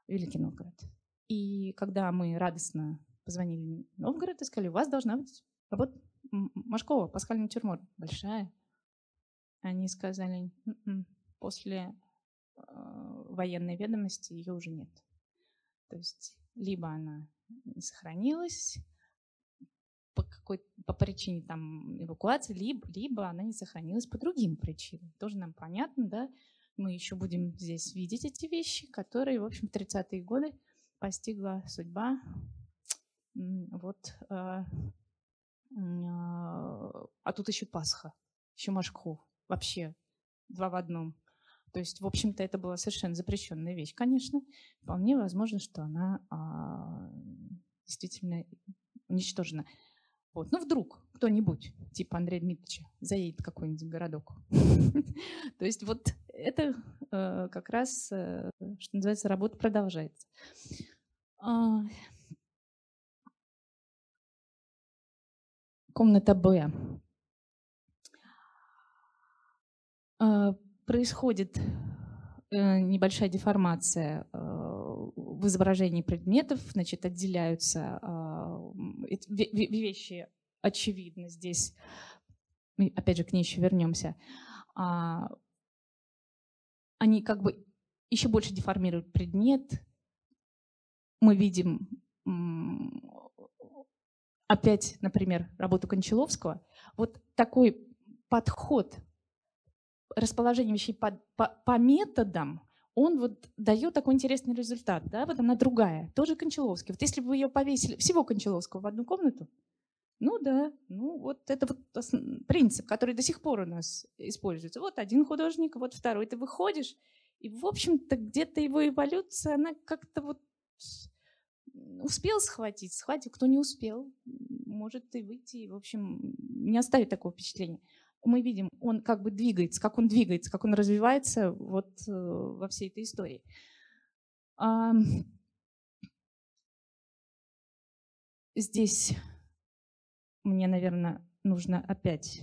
S2: Великий Новгород. И когда мы радостно позвонили в Новгород и сказали, у вас должна быть работа Машкова, пасхальный натюрморт, большая. Они сказали, «М-м, после э, военной ведомости ее уже нет. То есть либо она не сохранилась, по какой по причине там эвакуации, либо, либо она не сохранилась по другим причинам. Тоже нам понятно, да? Мы еще будем здесь видеть эти вещи, которые, в общем, в 30-е годы постигла судьба. Вот. А, а тут еще Пасха, еще Машков. Вообще два в одном. То есть, в общем-то, это была совершенно запрещенная вещь, конечно. Вполне возможно, что она а, действительно уничтожена. Вот. Ну, вдруг кто-нибудь, типа Андрея Дмитриевича, заедет в какой-нибудь городок. То есть вот это э, как раз, э, что называется, работа продолжается. А, комната Б. А, происходит э, небольшая деформация в изображении предметов, значит, отделяются а, вещи, очевидно, здесь, опять же, к ней еще вернемся, они как бы еще больше деформируют предмет. Мы видим опять, например, работу Кончаловского. Вот такой подход расположение вещей по, по, по методам он вот дает такой интересный результат. Да? Вот она другая, тоже Кончаловский. Вот если бы вы ее повесили, всего Кончаловского в одну комнату, ну да, ну вот это вот принцип, который до сих пор у нас используется. Вот один художник, вот второй, ты выходишь, и, в общем-то, где-то его эволюция, она как-то вот успел схватить, схватил, кто не успел, может и выйти, и, в общем, не оставить такого впечатления мы видим, он как бы двигается, как он двигается, как он развивается вот э, во всей этой истории. Здесь мне, наверное, нужно опять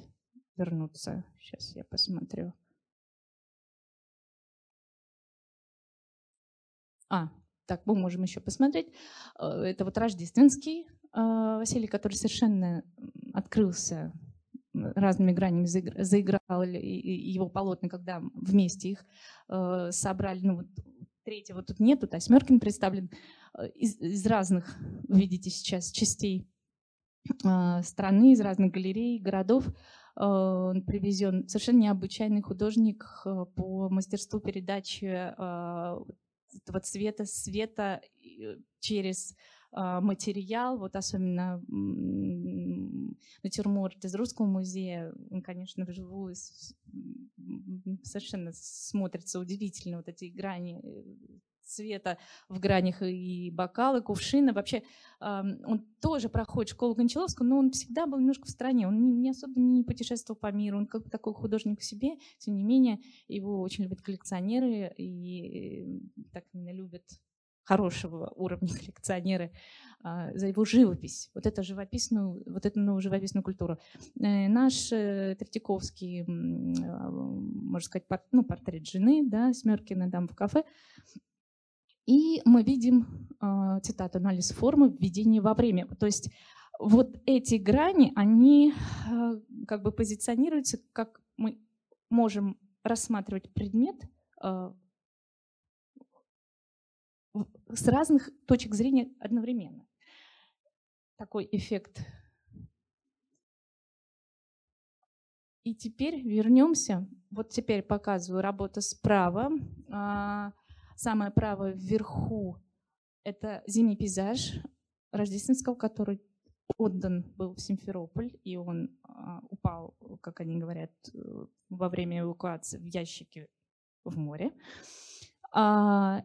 S2: вернуться. Сейчас я посмотрю. А, так, мы можем еще посмотреть. Э, это вот рождественский э, Василий, который совершенно открылся разными гранями заиграл его полотна, когда вместе их э, собрали. Ну, вот третьего тут нету, Смеркин представлен из, из разных, видите сейчас, частей страны, из разных галерей, городов. Он привезен совершенно необычайный художник по мастерству передачи этого цвета, света через а, материал, вот особенно натюрморт из Русского музея, он, конечно, вживую совершенно смотрится удивительно, вот эти грани э, цвета в гранях и бокалы, кувшины. Вообще он тоже проходит школу Гончаловского, но он всегда был немножко в стране. Он не особо не путешествовал по миру. Он как такой художник в себе. Тем не менее, его очень любят коллекционеры и так именно любят хорошего уровня коллекционеры а, за его живопись, вот эту живописную, вот эту новую живописную культуру. Э, наш э, Третьяковский, а, можно сказать, порт, ну, портрет жены, да, Смеркина, дам в кафе. И мы видим, а, цитата, анализ формы, введение во время. То есть вот эти грани, они э, как бы позиционируются, как мы можем рассматривать предмет э, с разных точек зрения одновременно. Такой эффект. И теперь вернемся. Вот теперь показываю работу справа. Самое правое вверху – это зимний пейзаж рождественского, который отдан был в Симферополь, и он а, упал, как они говорят, э, во время эвакуации в ящике в море. А,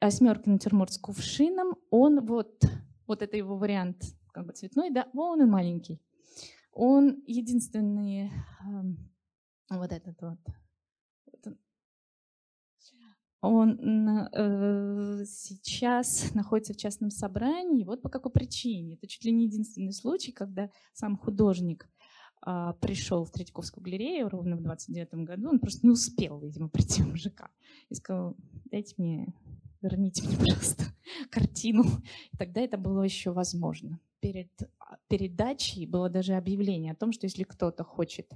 S2: осьмерка натюрморт с кувшином, он вот, вот это его вариант как бы цветной, да, он маленький. Он единственный, вот этот вот, он э, сейчас находится в частном собрании. Вот по какой причине. Это чуть ли не единственный случай, когда сам художник э, пришел в Третьяковскую галерею ровно в 29 году. Он просто не успел, видимо, прийти в МЖК. И сказал, дайте мне, верните мне, пожалуйста, картину. И тогда это было еще возможно. Перед а, передачей было даже объявление о том, что если кто-то хочет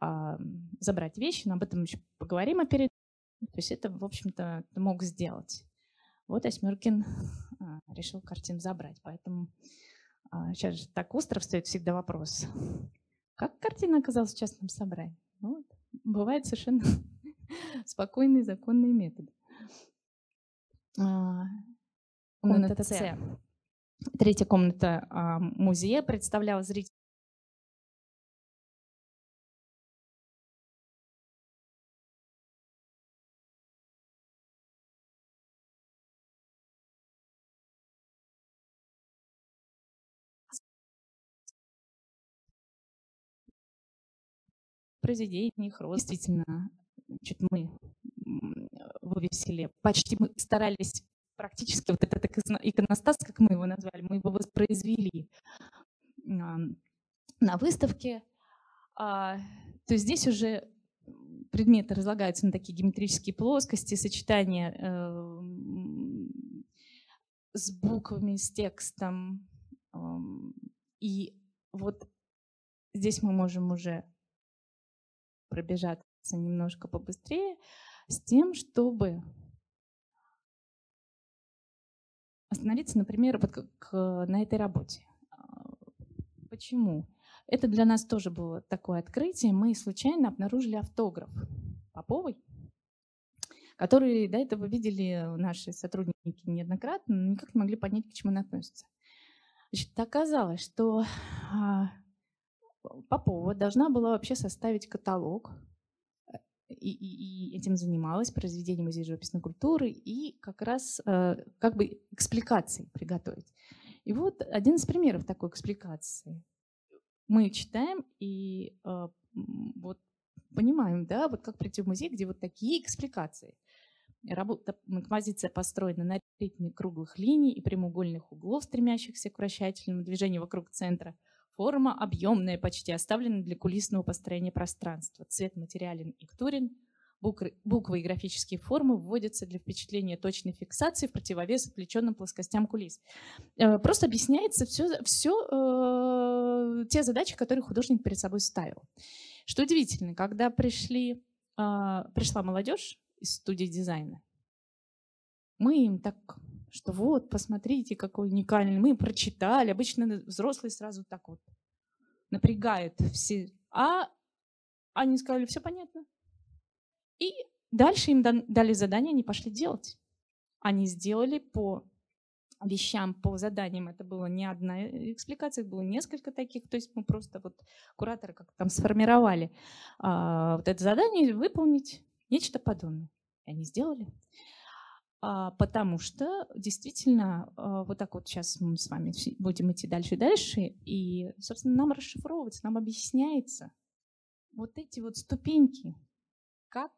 S2: э, забрать вещи, но об этом еще поговорим о передаче, то есть это, в общем-то, мог сделать. Вот Осьмеркин а, решил картину забрать. Поэтому сейчас а, же так остро встает всегда вопрос. Как картина оказалась в частном собрании? Ну, вот. Бывает совершенно спокойный законный метод. А, комната С. Третья комната музея представляла зрителям произведений, их. Действительно, значит, мы вывесили, почти мы старались практически вот этот иконостас, как мы его назвали, мы его воспроизвели на выставке. А, то есть здесь уже предметы разлагаются на такие геометрические плоскости, сочетания э, с буквами, с текстом. И вот здесь мы можем уже пробежаться немножко побыстрее с тем, чтобы остановиться, например, вот как на этой работе. А, почему? Это для нас тоже было такое открытие. Мы случайно обнаружили автограф Поповой, который до этого видели наши сотрудники неоднократно, но никак не могли понять, к чему она относится. Значит, оказалось, что а, Попова должна была вообще составить каталог, э, и, и, и этим занималась, произведение музея живописной культуры, и как раз э, как бы экспликации приготовить. И вот один из примеров такой экспликации. Мы читаем и э, вот понимаем, да, вот как прийти в музей, где вот такие экспликации. Работа, композиция построена на ритме круглых линий и прямоугольных углов, стремящихся к вращательному движению вокруг центра – Форма объемная, почти оставлена для кулисного построения пространства. Цвет материален и ктурен. Буквы, и графические формы вводятся для впечатления точной фиксации в противовес отвлеченным плоскостям кулис. Э, просто объясняется все, все э, те задачи, которые художник перед собой ставил. Что удивительно, когда пришли, э, пришла молодежь из студии дизайна, мы им так что вот, посмотрите, какой уникальный. Мы прочитали. Обычно взрослые сразу так вот напрягают все. А они сказали, все понятно. И дальше им дали задание, они пошли делать. Они сделали по вещам, по заданиям. Это было не одна экспликация, было несколько таких. То есть мы просто вот кураторы как там сформировали а, вот это задание выполнить нечто подобное. И они сделали. А, потому что действительно а, вот так вот сейчас мы с вами будем идти дальше и дальше, и, собственно, нам расшифровывается, нам объясняется вот эти вот ступеньки, как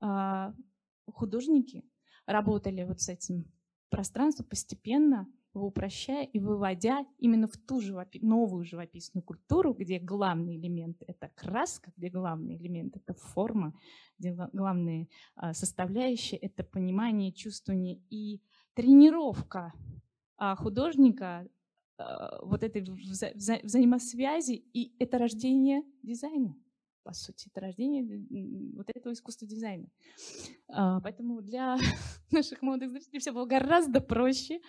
S2: а, художники работали вот с этим пространством постепенно, его упрощая и выводя именно в ту живопи- новую живописную культуру, где главный элемент — это краска, где главный элемент — это форма, где главные а, составляющие — это понимание, чувствование и тренировка а, художника вот этой вза вза взаимосвязи, и это рождение дизайна по сути, это рождение вот этого искусства дизайна. А, поэтому для наших молодых зрителей все было гораздо проще,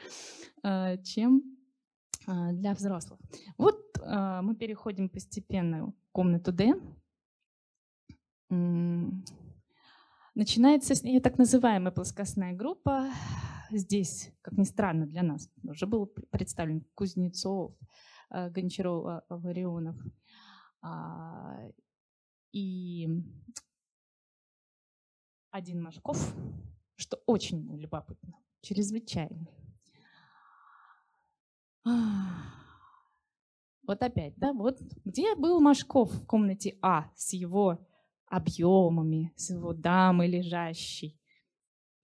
S2: а, чем а, для взрослых. Вот мы переходим постепенно в комнату Д. Начинается с нее так называемая плоскостная группа. Здесь, как ни странно для нас, уже был представлен Кузнецов, Гончаров, Варионов и один Машков, что очень любопытно, чрезвычайно. Вот опять, да, вот где был Машков в комнате А с его объемами, с его дамой лежащей.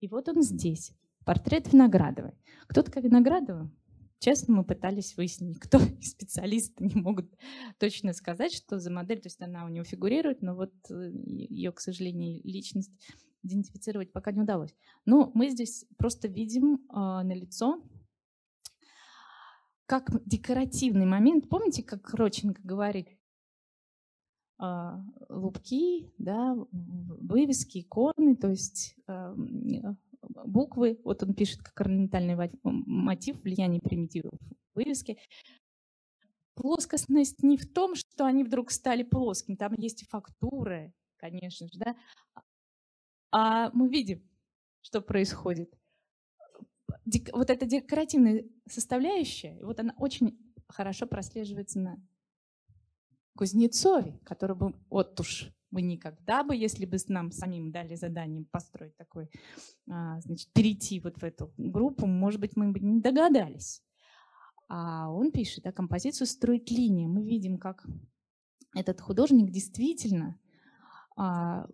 S2: И вот он здесь, портрет Виноградовой. Кто такая Виноградова? Честно, мы пытались выяснить, кто из специалистов не могут точно сказать, что за модель, то есть она у него фигурирует, но вот э, ее, к сожалению, личность идентифицировать пока не удалось. Но мы здесь просто видим э, на лицо как декоративный момент. Помните, как Роченко говорит, э, лупки, да, вывески, иконы, то есть э, буквы, вот он пишет как орнаментальный мотив влияния примитивов вывески. Плоскостность не в том, что они вдруг стали плоскими, там есть и фактуры, конечно же, да, а мы видим, что происходит. Вот эта декоративная составляющая, вот она очень хорошо прослеживается на Кузнецове, который был вот уж мы никогда бы, если бы нам самим дали задание построить такой, а, значит, перейти вот в эту группу, может быть, мы бы не догадались. А он пишет, да, композицию строит линия. Мы видим, как этот художник действительно, а,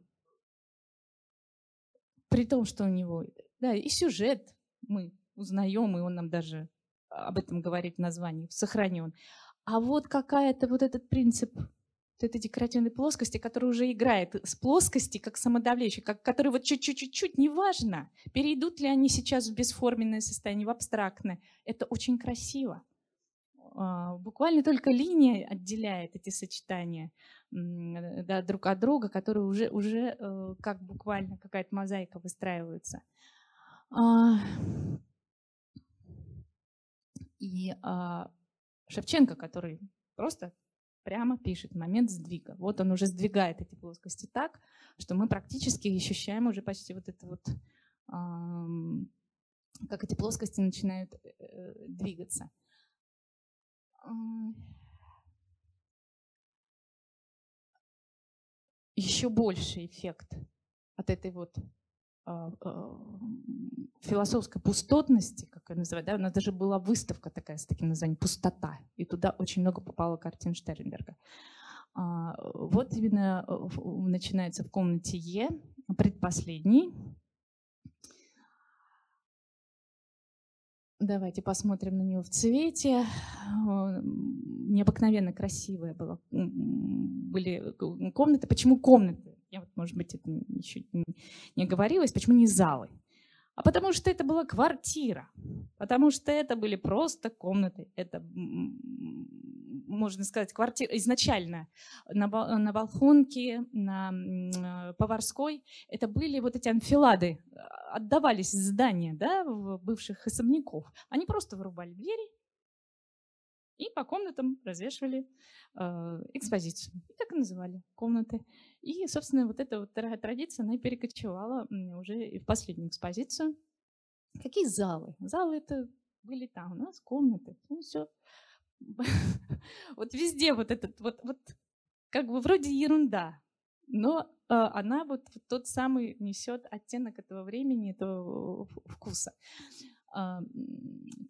S2: при том, что у него, да, и сюжет мы узнаем, и он нам даже об этом говорит в названии, сохранен. А вот какая-то вот этот принцип этой декоративной плоскости, которая уже играет с плоскости, как самодавляющей, как, который вот чуть-чуть-чуть, неважно, перейдут ли они сейчас в бесформенное состояние, в абстрактное. Это очень красиво. А, буквально только линия отделяет эти сочетания да, друг от друга, которые уже, уже э, как буквально какая-то мозаика выстраиваются. А, и а, Шевченко, который просто прямо пишет момент сдвига. Вот он уже сдвигает эти плоскости так, что мы практически ощущаем уже почти вот это вот, как эти плоскости начинают э, двигаться. Еще больше эффект от этой вот философской пустотности, как ее называют, да, у нас даже была выставка такая с таким названием «Пустота», и туда очень много попало картин Штернберга. А, вот именно начинается в комнате Е, предпоследний. Давайте посмотрим на него в цвете. Необыкновенно красивые была, были комнаты. Почему комнаты? Я вот, может быть, это еще не говорилось. Почему не залы? А потому что это была квартира, потому что это были просто комнаты. Это, можно сказать, квартира изначально на, на Волхонке, на Поварской. Это были вот эти анфилады, отдавались здания да, бывших особняков. Они просто вырубали двери и по комнатам развешивали э, экспозицию. И так и называли комнаты. И, собственно, вот эта вот традиция, она перекочевала уже и в последнюю экспозицию. Какие залы? Залы это были там, у нас комнаты. Ну, все. Вот везде вот этот, вот, вот как бы вроде ерунда, но э, она вот, тот самый несет оттенок этого времени, этого вкуса, э,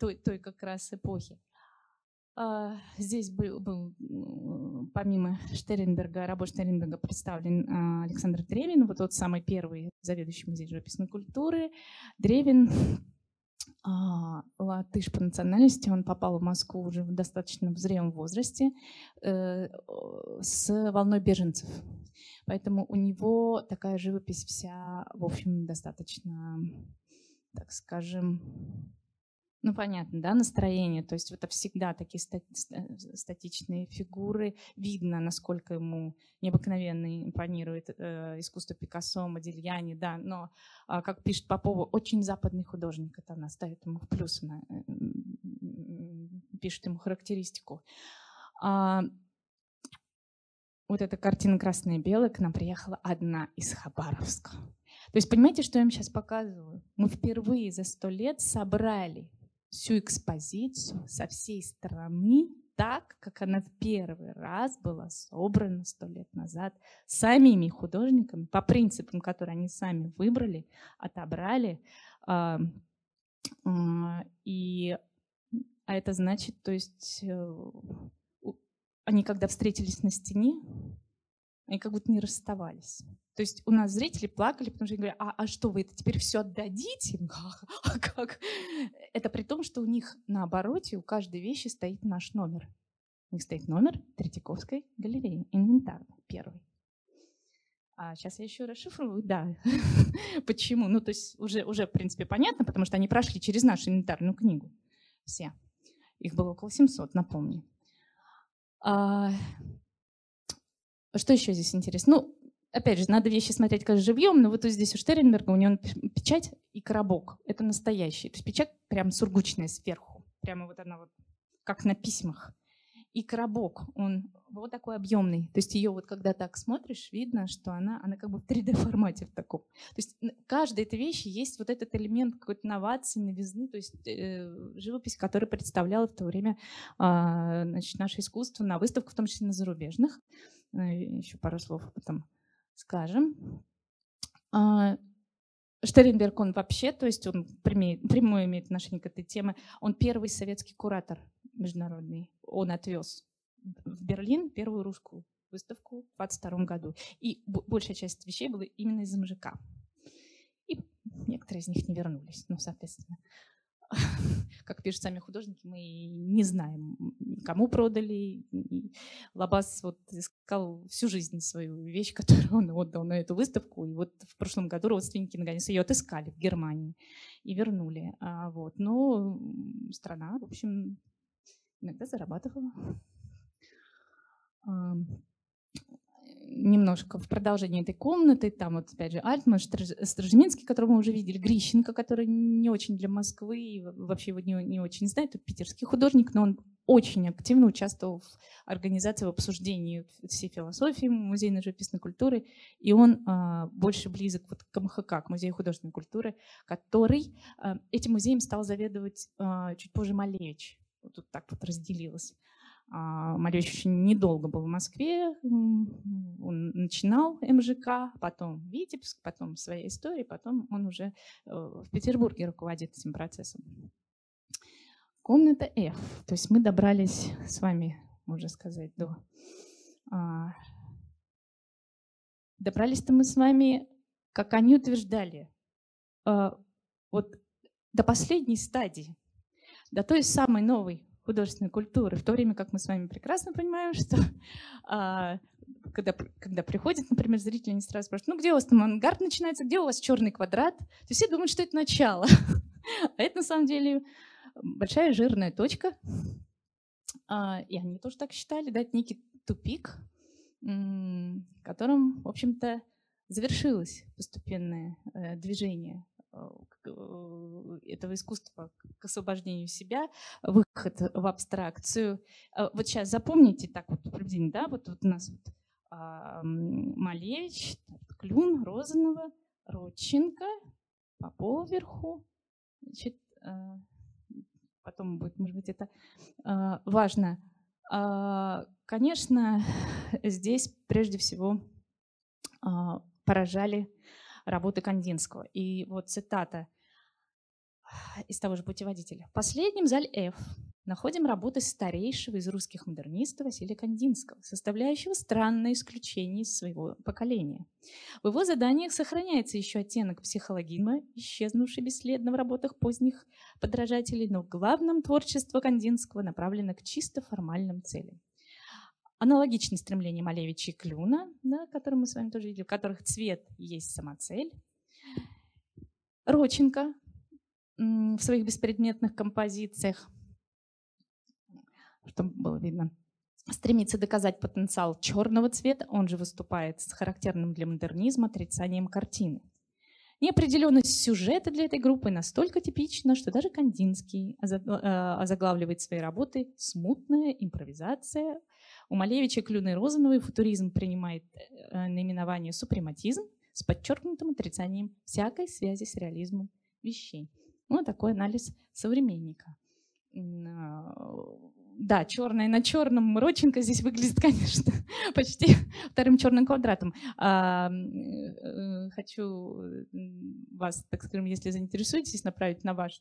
S2: той, той как раз эпохи. А, здесь был, был помимо Штернберга, работ Штернберга представлен а, Александр Древин, вот тот самый первый заведующий музей живописной культуры. Древин а, латыш по национальности, он попал в Москву уже в достаточно зрелом возрасте э, с волной беженцев. Поэтому у него такая живопись вся, в общем, достаточно, так скажем, Ну, понятно, да, настроение. То есть это всегда такие статичные фигуры. Видно, насколько ему необыкновенно импонирует э, искусство Пикассо, Модильяни, да. Но, э, как пишет Попова, очень западный художник. Это она ставит ему в плюс, она э, пишет ему характеристику. А, вот эта картина «Красное и белое» к нам приехала одна из Хабаровска. То есть понимаете, что я вам сейчас показываю? Мы впервые за сто лет собрали всю экспозицию со всей страны так, как она в первый раз была собрана сто лет назад самими художниками по принципам, которые они сами выбрали, отобрали. А, и, а это значит, то есть э, они когда встретились на стене, они как будто не расставались. То есть у нас зрители плакали, потому что они говорят, а, а что вы это теперь все отдадите? А как? Это при том, что у них на обороте у каждой вещи стоит наш номер. У них стоит номер Третьяковской галереи, инвентарный, первый. А сейчас я еще расшифрую, да. Почему? Ну, то есть уже, уже, в принципе, понятно, потому что они прошли через нашу инвентарную книгу. Все. Их было около 700, напомню. А... Что еще здесь интересно? Ну, опять же, надо вещи смотреть как живьем, но вот здесь у Штернберга у него печать и коробок. Это настоящий. То есть печать прям сургучная сверху. Прямо вот она вот, как на письмах. И коробок, он вот такой объемный. То есть ее вот когда так смотришь, видно, что она, она как бы в 3D-формате в таком. То есть каждой этой вещи есть вот этот элемент какой-то новации, новизны, то есть э, живопись, которая представляла в то время э, значит, наше искусство на выставках, в том числе на зарубежных. Э, еще пару слов об этом скажем. А, Штернберг, он вообще, то есть он прямое имеет отношение к этой теме, он первый советский куратор международный. Он отвез в Берлин первую русскую выставку в 22 году. И большая часть вещей была именно из МЖК. И некоторые из них не вернулись, ну, соответственно. как пишут сами художники, мы не знаем, кому продали. Лабас вот искал всю жизнь свою вещь, которую он отдал на эту выставку. И вот в прошлом году родственники наконец ее отыскали в Германии и вернули. А вот. Но страна, в общем, иногда зарабатывала немножко в продолжении этой комнаты, там вот опять же Альтман, Стражеминский, которого мы уже видели, Грищенко, который не очень для Москвы, и вообще его не, не очень знает, это питерский художник, но он очень активно участвовал в организации, в обсуждении всей философии музейной живописной культуры, и он а, больше близок вот к МХК, к Музею художественной культуры, который а, этим музеем стал заведовать а, чуть позже Малевич. Вот тут так вот разделилось. А, Малевич очень недолго был в Москве, он начинал МЖК, потом Витебск, потом своя история, потом он уже э, в Петербурге руководит этим процессом. Комната F. То есть мы добрались с вами, можно сказать, до... А, добрались-то мы с вами, как они утверждали, а, вот до последней стадии, до той самой новой художественной культуры, в то время как мы с вами прекрасно понимаем, что а, когда, когда приходит, например, зрители, они сразу спрашивают, ну где у вас там ангард начинается, где у вас черный квадрат? То все думают, что это начало. А это на самом деле большая жирная точка. А, и они тоже так считали, да, это некий тупик, которым, в общем-то, завершилось постепенное э, движение этого искусства к освобождению себя, выход в абстракцию. Э, вот сейчас запомните так вот приблизительно, да, вот, вот у нас вот, а, Малевич, Клюн, Розанова, Родченко, Попова вверху. Значит, потом будет, может быть, это важно. А, конечно, здесь прежде всего а, поражали работы Кандинского. И вот цитата из того же путеводителя. В последнем зале F находим работы старейшего из русских модернистов Василия Кандинского, составляющего странное исключение из своего поколения. В его заданиях сохраняется еще оттенок психологизма, исчезнувший бесследно в работах поздних подражателей, но в главном творчество Кандинского направлено к чисто формальным целям. Аналогичны стремления Малевича и Клюна, да, которые мы с вами тоже видели, в которых цвет есть самоцель. Роченко в своих беспредметных композициях, чтобы было видно, стремится доказать потенциал черного цвета, он же выступает с характерным для модернизма отрицанием картины. Неопределенность сюжета для этой группы настолько типична, что даже Кандинский э, озаглавливает свои работы «Смутная импровизация». У Малевича, Клюна и Розановой футуризм принимает э, наименование «супрематизм» с подчеркнутым отрицанием всякой связи с реализмом вещей. Вот такой анализ современника. А, да, черное на черном Родченко здесь выглядит, конечно, почти вторым черным квадратом. А, э, хочу вас, так скажем, если заинтересуетесь, направить на ваш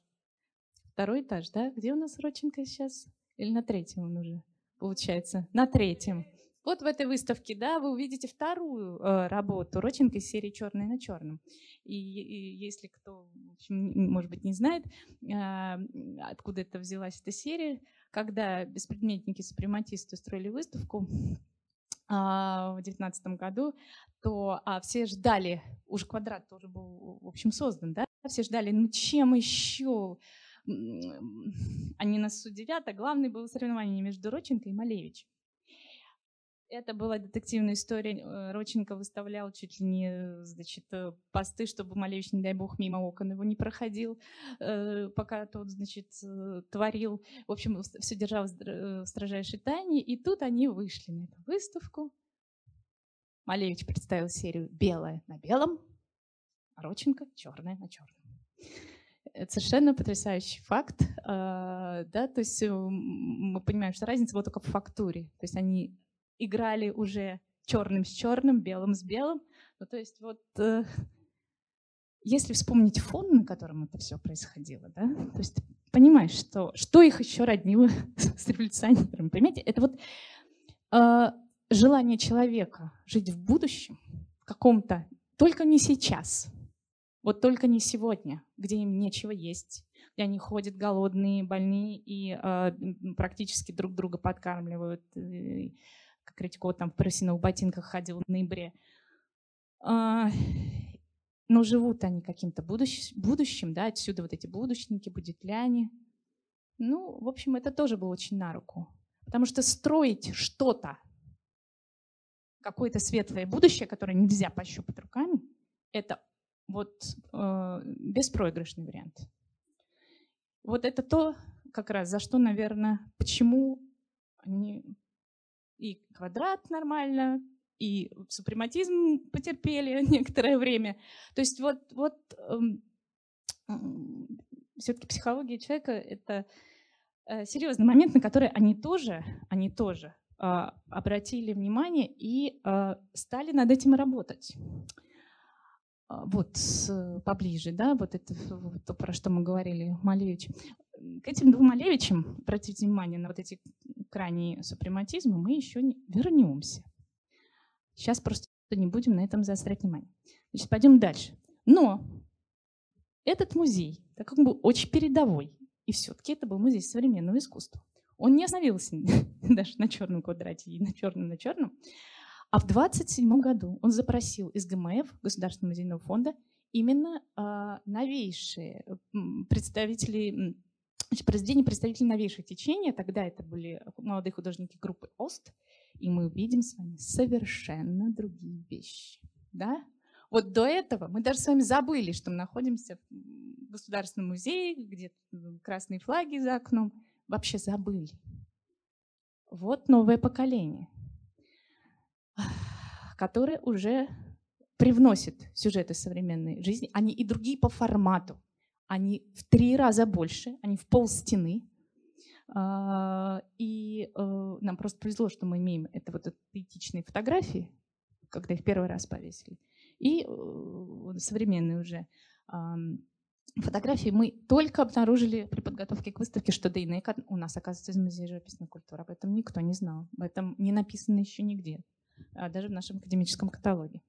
S2: второй этаж, да? Где у нас Родченко сейчас? Или на третьем он уже, получается? На третьем. Вот в этой выставке, да, вы увидите вторую э, работу Родченко из серии «Черное на черном». И, и если кто, в общем, может быть, не знает, э, откуда это взялась эта серия, когда беспредметники-супрематисты устроили выставку а, в девятнадцатом году, то а, все ждали, уже квадрат тоже был, в общем, создан, да, все ждали, ну чем еще они нас удивят, а главное было соревнование между Родченко и Малевичем. Это была детективная история. Э, Роченко выставлял чуть ли не значит, э, посты, чтобы Малевич, не дай бог, мимо окон его не проходил, э, пока тот, значит, творил. В общем, все держал в строжайшей тайне. И тут они вышли на эту выставку. Малевич представил серию «Белое на белом», а Роченко «Черное на черном». Это совершенно потрясающий факт, да, то есть мы понимаем, что разница была только в фактуре, то есть они играли уже черным с черным, белым с белым. Ну, то есть вот э, если вспомнить фон, на котором это все происходило, да, то есть ты понимаешь, что, что их еще роднило с революционерами. Понимаете, это вот э, желание человека жить в будущем, в каком-то, только не сейчас, вот только не сегодня, где им нечего есть, где они ходят голодные, больные и э, практически друг друга подкармливают. И, как Редько там в парусиновых ботинках ходил в ноябре. А, но живут они каким-то будущ, будущим, да, отсюда вот эти будущники, будетляне. Ну, в общем, это тоже было очень на руку. Потому что строить что-то, какое-то светлое будущее, которое нельзя пощупать руками, это вот э, беспроигрышный вариант. Вот это то, как раз за что, наверное, почему они и квадрат нормально, и супрематизм потерпели некоторое время. То есть вот, вот эм, все-таки психология человека — это э, серьезный момент, на который они тоже, они тоже э, обратили внимание и э, стали над этим работать. А, вот поближе, да, вот это то, про что мы говорили, Малевич. К этим двум Малевичам, обратите внимание на вот эти крайние супрематизмы, мы еще не вернемся. Сейчас просто не будем на этом заострять внимание. Значит, пойдем дальше. Но этот музей, так как он был очень передовой, и все-таки это был музей современного искусства, он не остановился даже на черном квадрате и на черном, на черном, а в 27 году он запросил из ГМФ, Государственного музейного фонда, именно э, новейшие представители, произведения представителей новейших течения. Тогда это были молодые художники группы ОСТ, и мы увидим с вами совершенно другие вещи. Да? Вот до этого мы даже с вами забыли, что мы находимся в Государственном музее, где красные флаги за окном. Вообще забыли. Вот новое поколение – которые уже привносят сюжеты современной жизни. Они и другие по формату. Они в три раза больше, они в пол стены. А, и э, нам просто повезло, что мы имеем это вот этичные фотографии, когда их первый раз повесили. И э, современные уже фотографии мы только обнаружили при подготовке к выставке, что Дейнек у нас, оказывается, из Музея живописной культуры. Об этом никто не знал. Об этом не написано еще нигде. А, даже в нашем академическом каталоге.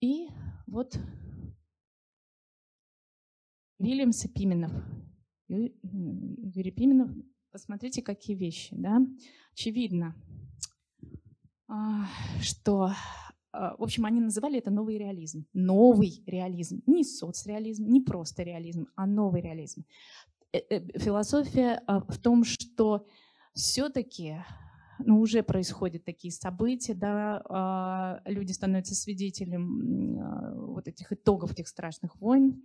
S2: И вот Вильям Пименов. Юрий Пименов, посмотрите, какие вещи. Да? Очевидно, а, что а, в общем, они называли это новый реализм. Новый реализм. Не соцреализм, не просто реализм, а новый реализм. Э, э, философия в том, что все-таки ну, уже происходят такие события, да, а, люди становятся свидетелем вот этих итогов этих страшных войн,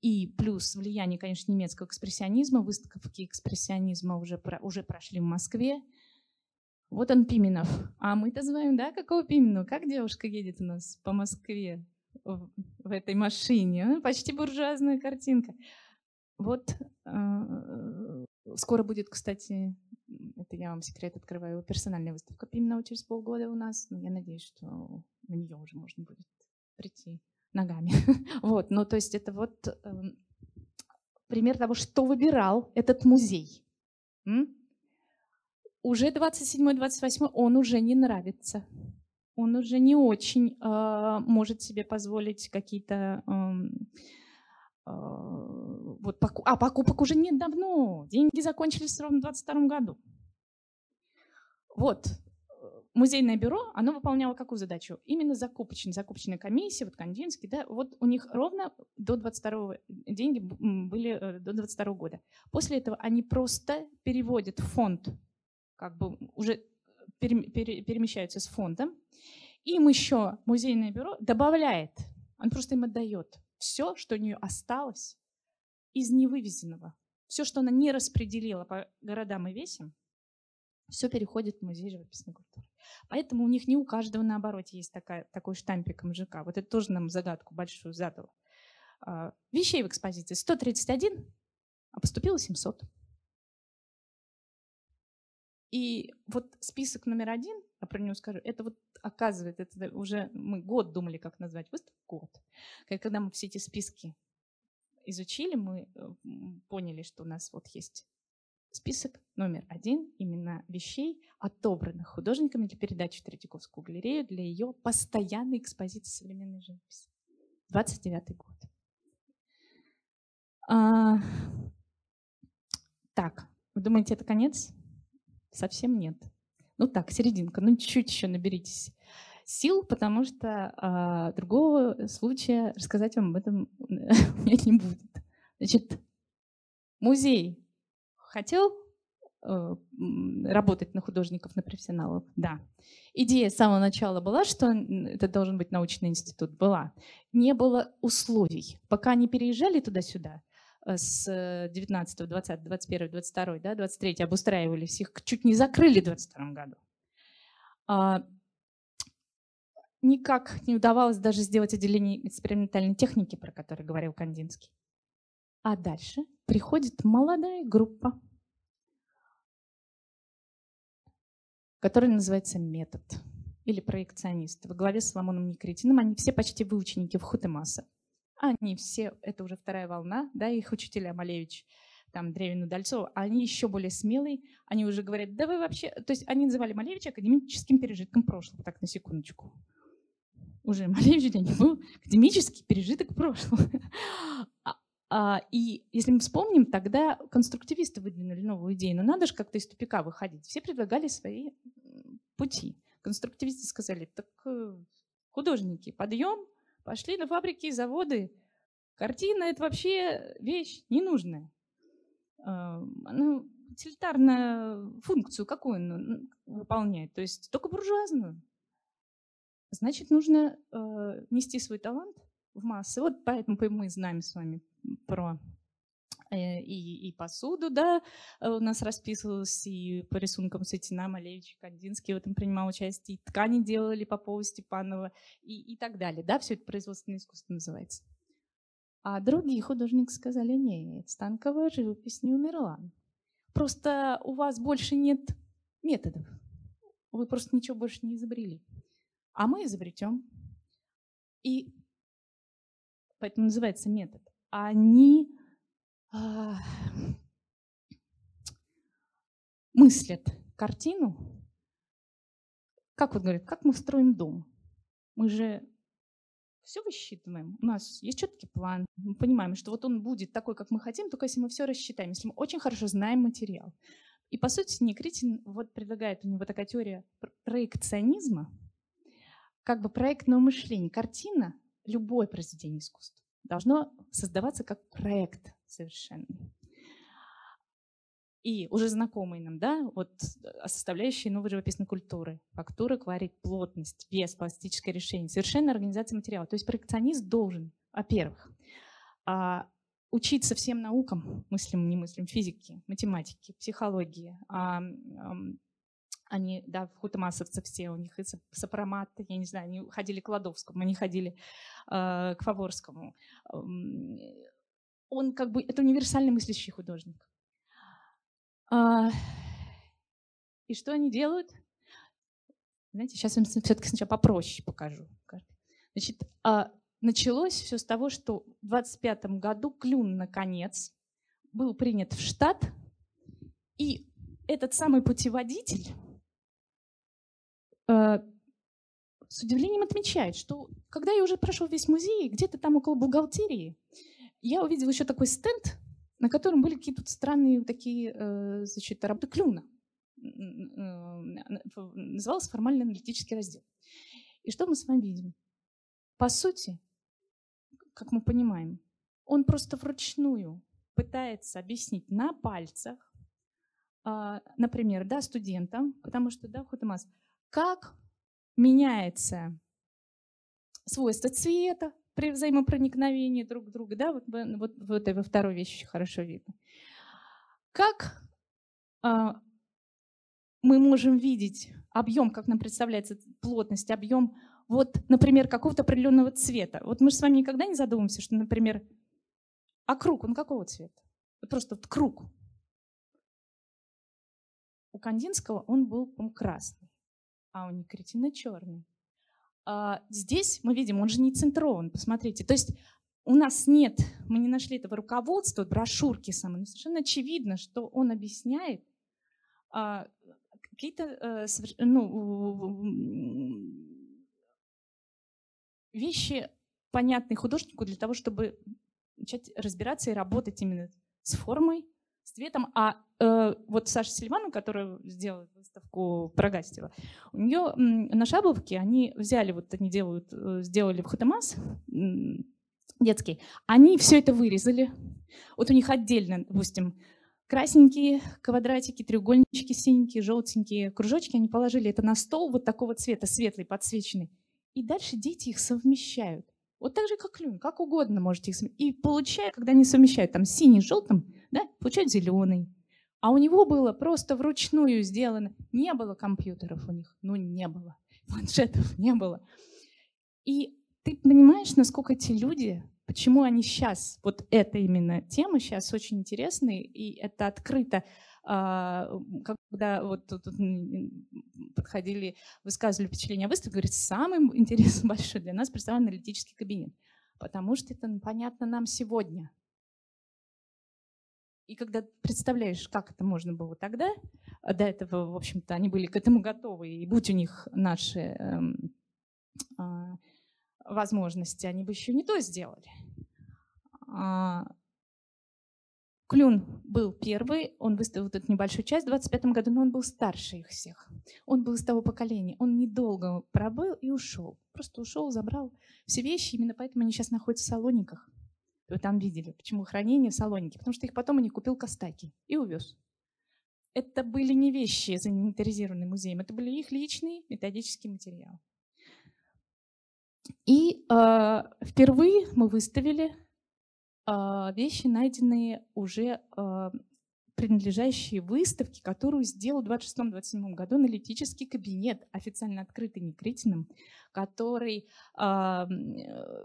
S2: и плюс влияние, конечно, немецкого экспрессионизма, выставки экспрессионизма уже, уже прошли в Москве, вот он, Пименов. А мы-то знаем, да, какого Пименова? Как девушка едет у нас по Москве в, этой машине? Почти буржуазная картинка. Вот скоро будет, кстати, это я вам секрет открываю, персональная выставка Пименова через полгода у нас. Ну, я надеюсь, что на нее уже можно будет прийти ногами. вот, ну то есть это вот э, пример того, что выбирал этот музей. М? уже 27-28 он уже не нравится. Он уже не очень э, может себе позволить какие-то... Э, вот поку... А покупок уже нет давно. Деньги закончились ровно в 22 году. Вот. Музейное бюро, оно выполняло какую задачу? Именно закупочная, закупочная комиссия, вот Кандинский, да, вот у них ровно до 22 деньги были э, до 22 года. После этого они просто переводят фонд как бы уже перемещаются с фондом. Им еще музейное бюро добавляет, он просто им отдает все, что у нее осталось из невывезенного. Все, что она не распределила по городам и весям, все переходит в музей живописной культуры. Поэтому у них не у каждого на обороте есть такая, такой штампик МЖК. Вот это тоже нам загадку большую задало. А, вещей в экспозиции 131, а поступило 700. И вот список номер один, я про него скажу, это вот оказывается, это уже мы год думали, как назвать выставку, год. Когда мы все эти списки изучили, мы э, поняли, что у нас вот есть список номер один именно вещей, отобранных художниками для передачи в Третьяковскую галерею для ее постоянной экспозиции современной живописи. 29 год. А, так, вы думаете, это конец? совсем нет. Ну так, серединка, ну чуть-чуть еще наберитесь сил, потому что а, другого случая рассказать вам об этом у меня не будет. Значит, музей хотел э, работать на художников, на профессионалов? Да. Идея с самого начала была, что это должен быть научный институт. Была. Не было условий. Пока они переезжали туда-сюда, Э, с 19, 20, 21, 22, да, 23 обустраивались, их чуть не закрыли в 22 году. А, никак не удавалось даже сделать отделение экспериментальной техники, про которое говорил Кандинский. А дальше приходит молодая группа, которая называется «Метод» или проекционист. Во главе с Соломоном Никритиным они все почти выученики в Хутемаса. Они все, это уже вторая волна, да, их учителя Малевич, там, Древин Удальцов, они еще более смелые, они уже говорят, да вы вообще, то есть они называли Малевича академическим пережитком прошлого, так, на секундочку. Уже Малевич для них был академический пережиток прошлого. А, а, и если мы вспомним, тогда конструктивисты выдвинули новую идею, но надо же как-то из тупика выходить. Все предлагали свои пути. Конструктивисты сказали, так э, художники, подъем, Пошли на фабрики и заводы. Картина — это вообще вещь ненужная. А, она утилитарную функцию какую он выполняет? То есть только буржуазную. Значит, нужно э, нести свой талант в массы. Вот поэтому мы знаем с вами про и, и посуду, да, э, у нас расписывалось, и по рисункам Сатина, Малевич, Кандинский в этом принимал участие, и ткани делали Попова, Степанова и, и так далее, да, все это производственное искусство называется. А другие художники сказали, нет, станковая живопись не умерла. Просто у вас больше нет методов. Вы просто ничего больше не изобрели. А мы изобретем. И поэтому называется метод. Они а, мыслят картину, как вот говорят, как мы строим дом. Мы же все высчитываем. У нас есть четкий план. Мы понимаем, что вот он будет такой, как мы хотим, только если мы все рассчитаем, если мы очень хорошо знаем материал. И по сути Никритин вот предлагает, у него такая теория проекционизма, как бы проектного мышления. Картина, любое произведение искусства, должно создаваться как проект совершенно. И уже знакомые нам, да, вот составляющие новой живописной культуры. Фактура, кварит, плотность, вес, пластическое решение, совершенно организация материала. То есть проекционист должен, во-первых, а, учиться всем наукам, мыслим, немыслим, физике, математике, психологии, а, они, да, хутомасовцы все, у них и сопромат, я не знаю, они ходили к Ладовскому, они ходили э, к Фаворскому. Он как бы, это универсальный мыслящий художник. А, и что они делают? Знаете, сейчас я вам все-таки сначала попроще покажу. Значит, а, началось все с того, что в 25 году Клюн, наконец, был принят в штат, и этот самый путеводитель с удивлением отмечает, что когда я уже прошел весь музей, где-то там около бухгалтерии, я увидел еще такой стенд, на котором были какие-то странные такие, э, значит, работы клюна. Назывался формально-аналитический раздел. И что мы с вами видим? По сути, как мы понимаем, он просто вручную пытается объяснить на пальцах, а, например, да, студентам, потому что, да, Хутамас, как меняется свойство цвета при взаимопроникновении друг друга. Да, вот, вот, вот во второй вещи хорошо видно. Как а, мы можем видеть объем, как нам представляется плотность, объем, вот, например, какого-то определенного цвета. Вот мы же с вами никогда не задумываемся, что, например, а круг, он какого цвета? Вот просто вот круг. У Кандинского он был красный а у Никритина черный. А здесь мы видим, он же не центрован, посмотрите. То есть у нас нет, мы не нашли этого руководства, брошюрки самой, но совершенно очевидно, что он объясняет а, какие-то а, ну, вещи, понятные художнику для того, чтобы начать разбираться и работать именно с формой, с цветом. А э, вот Саша Сильванова, которая сделала выставку про Гастева, у нее на шабловке они взяли, вот они делают, э, сделали в Хатамас детский, они все это вырезали. Вот у них отдельно, допустим, красненькие квадратики, треугольнички синенькие, желтенькие кружочки, они положили это на стол вот такого цвета, светлый, подсвеченный. И дальше дети их совмещают. Вот так же, как клюн, как угодно можете их. И получая, когда они совмещают там синий с желтым, да, получают зеленый. А у него было просто вручную сделано. Не было компьютеров у них, ну не было. Планшетов не было. И ты понимаешь, насколько эти люди, почему они сейчас, вот эта именно тема сейчас очень интересная, и это открыто когда вот тут подходили, высказывали впечатление о выставке, говорит, самый интерес большой для нас представлен аналитический кабинет, потому что это понятно нам сегодня. И когда представляешь, как это можно было тогда, а до этого, в общем-то, они были к этому готовы, и будь у них наши э, возможности, они бы еще не то сделали. Клюн был первый, он выставил вот эту небольшую часть в 25 году, но он был старше их всех. Он был из того поколения. Он недолго пробыл и ушел. Просто ушел, забрал все вещи. Именно поэтому они сейчас находятся в Салониках. Вы там видели, почему хранение в Салонике. Потому что их потом они купил Костаки и увез. Это были не вещи, заинвентаризированные музеем, это были их личные методические материалы. И э, впервые мы выставили вещи, найденные уже э, принадлежащие выставке, которую сделал в 26-27 году аналитический кабинет, официально открытый Никритиным, который э,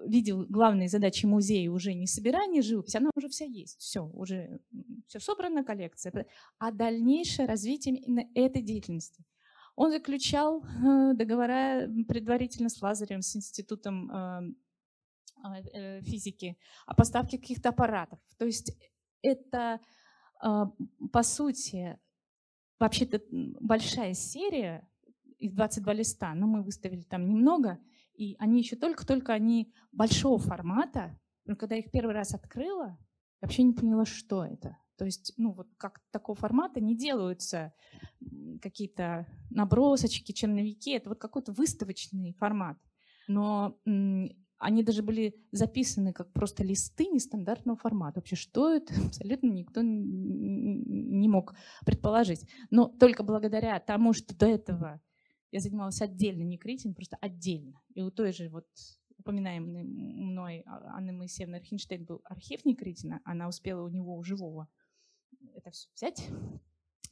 S2: видел главные задачи музея уже не собирание живописи, она уже вся есть, все, уже все собрана коллекция, а дальнейшее развитие именно этой деятельности. Он заключал э, договора предварительно с Лазарем, с институтом физики о поставке каких-то аппаратов. То есть это а, по сути, вообще-то большая серия из 22 листа, но мы выставили там немного, и они еще только-только они большого формата, но когда я их первый раз открыла, вообще не поняла, что это. То есть, ну вот как такого формата не делаются какие-то набросочки, черновики, это вот какой-то выставочный формат. но они даже были записаны как просто листы нестандартного формата. Вообще, что это, абсолютно никто не мог предположить. Но только благодаря тому, что до этого я занималась отдельно, не критинг, просто отдельно. И у той же вот упоминаемой мной а, Анны Моисеевны Архинштейн был архив Некритина, она успела у него у живого это все взять.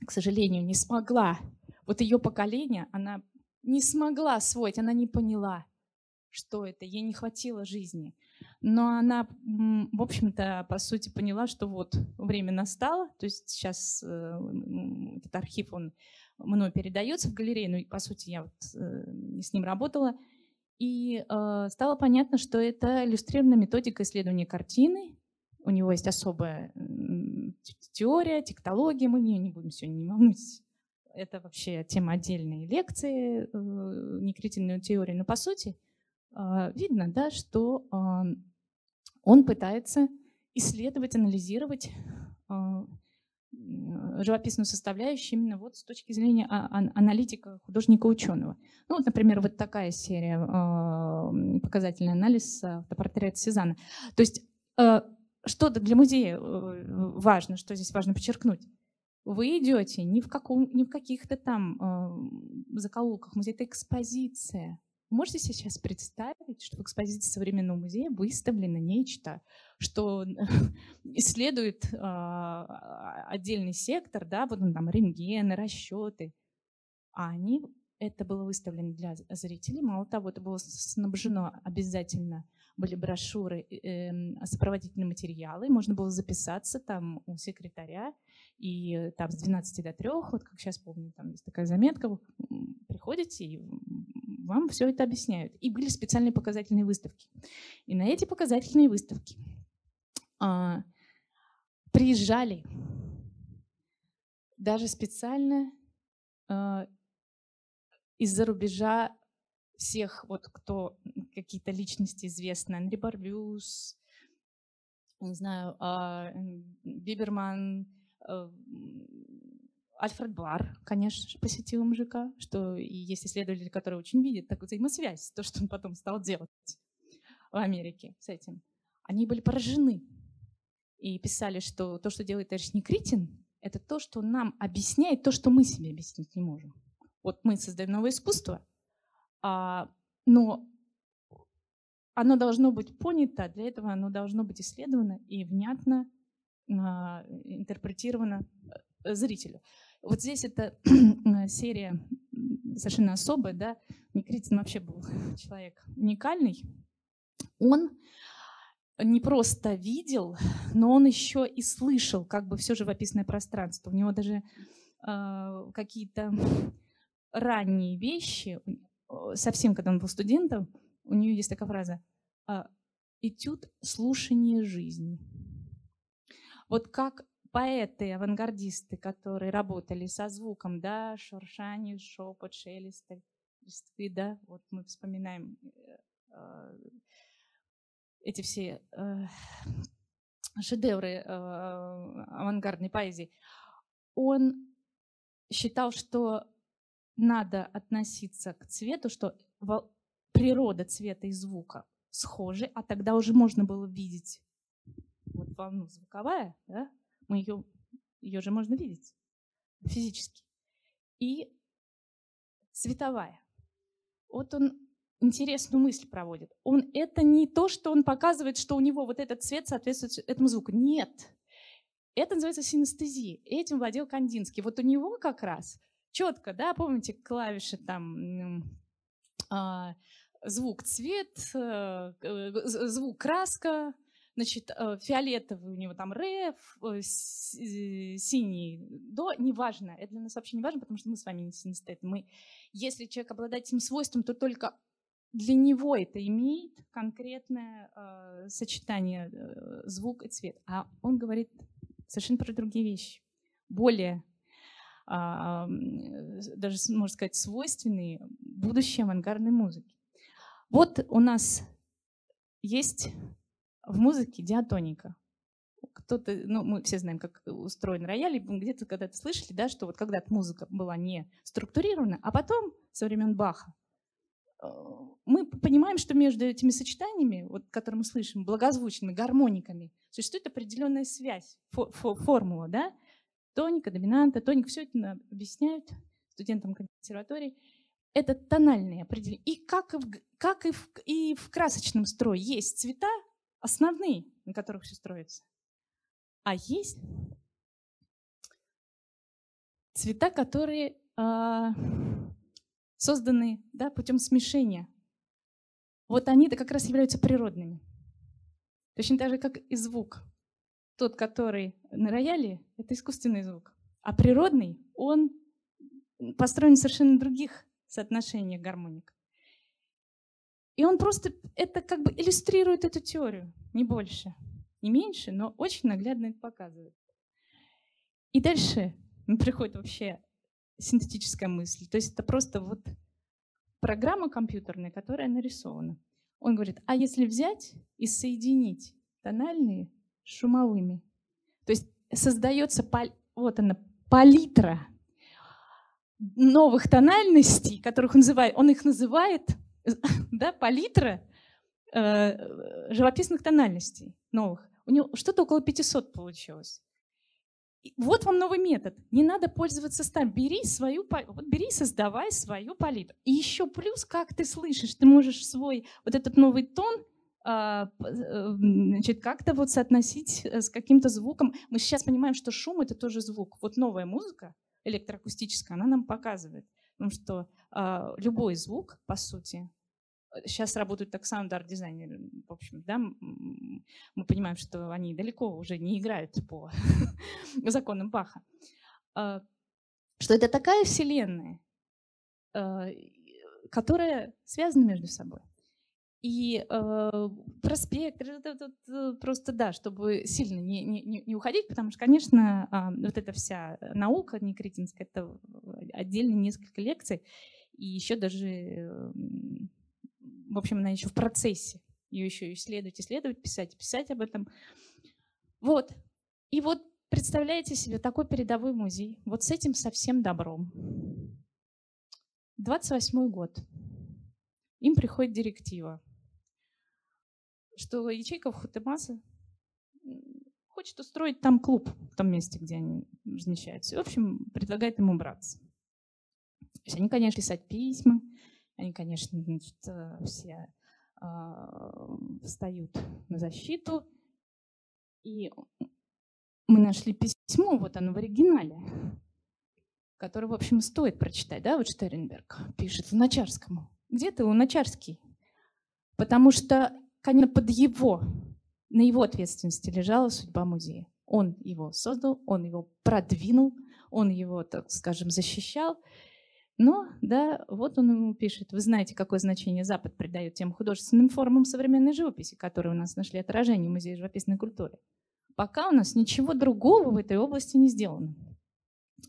S2: К сожалению, не смогла. Вот ее поколение, она не смогла освоить, она не поняла, что это, ей не хватило жизни. Но она, в общем-то, по сути поняла, что вот время настало, то есть сейчас э, этот архив, он мной передается в галерею, ну, по сути, я вот э, с ним работала, и э, стало понятно, что это иллюстрированная методика исследования картины. У него есть особая теория, тектология, мы в нее не будем сегодня, не волнуйтесь. Это вообще тема отдельной лекции, некритинную теорию. Но, по сути, видно, да, что э, он пытается исследовать, анализировать э, живописную составляющую именно вот с точки зрения а, аналитика художника-ученого. Ну, вот, например, вот такая серия, показательный анализ автопортрета Сезанна. То есть что-то для музея э, важно, что здесь важно подчеркнуть. Вы идете не в, каком, не в каких-то там закоулках музея, это экспозиция. Можете сейчас представить, что в экспозиции современного музея выставлено нечто, что исследует э, отдельный сектор, да, вот там рентгены, расчеты, а они это было выставлено для зрителей. Мало того, это было снабжено обязательно были брошюры, э, сопроводительные материалы, можно было записаться там у секретаря, и там с 12 до 3, вот как сейчас помню, там есть такая заметка, вы приходите, и вам все это объясняют. И были специальные показательные выставки. И на эти показательные выставки а, приезжали даже специально а, из-за рубежа всех, вот кто какие-то личности известны, Анри Барбюс, не знаю, а, Биберман, Альфред Бар, конечно, посетил МЖК, что и есть исследователи, которые очень видят такую взаимосвязь, то, что он потом стал делать в Америке с этим. Они были поражены и писали, что то, что делает товарищ Некритин, это то, что нам объясняет то, что мы себе объяснить не можем. Вот мы создаем новое искусство, а, но оно должно быть понято, для этого оно должно быть исследовано и внятно интерпретировано э, зрителю. Вот здесь эта серия совершенно особая, да, Никритин вообще был человек уникальный. Он не просто видел, но он еще и слышал как бы все живописное пространство. У него даже э, какие-то ранние вещи, совсем когда он был студентом, у нее есть такая фраза э, «этюд слушания жизни». Вот как поэты, авангардисты, которые работали со звуком, да, шуршание, шепот, шелест, листвы, да, вот мы вспоминаем э, э, эти все э, шедевры авангардной поэзии, он считал, что надо относиться к цвету, что природа цвета и звука схожи, а тогда уже можно было видеть волну звуковая, да, мы ее, ее же можно видеть физически. И цветовая. Вот он интересную мысль проводит. Он это не то, что он показывает, что у него вот этот цвет соответствует этому звуку. Нет. Это называется синестезия. Этим владел Кандинский. Вот у него как раз четко, да, помните клавиши там а, звук цвет, э, э, звук краска, Значит, э, фиолетовый у него там ре, э, синий до, неважно. Это для нас вообще не важно, потому что мы с вами не синестеты. Мы, если человек обладает этим свойством, то только для него это имеет конкретное э, сочетание э, звук и цвет. А он говорит совершенно про другие вещи. Более, э, даже, можно сказать, свойственные будущей авангардной музыки. Вот у нас есть в музыке диатоника. Кто-то, ну, мы все знаем, как устроен рояль, и где-то когда-то слышали, да, что вот когда-то музыка была не структурирована, а потом, со времен Баха, мы понимаем, что между этими сочетаниями, вот, которые мы слышим, благозвучными гармониками, существует определенная связь, фо фо формула, да? Тоника, доминанта, тоник, все это объясняют студентам консерватории. Это тональные определения. И как, и в, как и, в, и в красочном строе есть цвета основные, на которых все строится. А есть цвета, которые э, созданы да, путем смешения. Вот они-то как раз являются природными. Точно так же, как и звук. Тот, который на рояле, это искусственный звук. А природный, он построен в совершенно других соотношениях гармоник. И он просто это как бы иллюстрирует эту теорию, не больше, не меньше, но очень наглядно это показывает. И дальше приходит вообще синтетическая мысль. То есть это просто вот программа компьютерная, которая нарисована. Он говорит, а если взять и соединить тональные с шумовыми, то есть создается, вот она, палитра новых тональностей, которых он называет, он их называет, да, палитра э, живописных тональностей новых. У него что-то около 500 получилось. Вот вам новый метод. Не надо пользоваться старым. Бери свою, вот бери, создавай свою палитру. И еще плюс, как ты слышишь, ты можешь свой вот этот новый тон а, э, значит, как-то вот соотносить э, с каким-то звуком. Мы сейчас понимаем, что шум — это тоже звук. Вот новая музыка электроакустическая, она нам показывает, потому что а, любой звук, по сути, сейчас работают так саунд-арт-дизайнеры. В общем, да, мы понимаем, что они далеко уже не играют по законам Баха. А, что это такая вселенная, а, которая связана между собой. И э, проспект, просто да, чтобы сильно не, не, не уходить, потому что, конечно, э, вот эта вся наука некретинская, это отдельно несколько лекций, и еще даже в общем, она еще в процессе. Ее еще исследовать, исследовать, писать, писать об этом. Вот. И вот представляете себе такой передовой музей. Вот с этим совсем добром. 28 год. Им приходит директива, что ячейка в Хутемаса хочет устроить там клуб, в том месте, где они размещаются. И, в общем, предлагает им убраться. То есть они, конечно, писать письма, они, конечно, значит, э, все э, встают на защиту. И мы нашли письмо, вот оно в оригинале, которое, в общем, стоит прочитать. Да, вот Штернберг пишет Луначарскому. Где ты, Луначарский? Потому что, конечно, под его, на его ответственности лежала судьба музея. Он его создал, он его продвинул, он его, так скажем, защищал. Но, да, вот он ему пишет, вы знаете, какое значение Запад придает тем художественным формам современной живописи, которые у нас нашли отражение в Музее живописной культуры. Пока у нас ничего другого в этой области не сделано.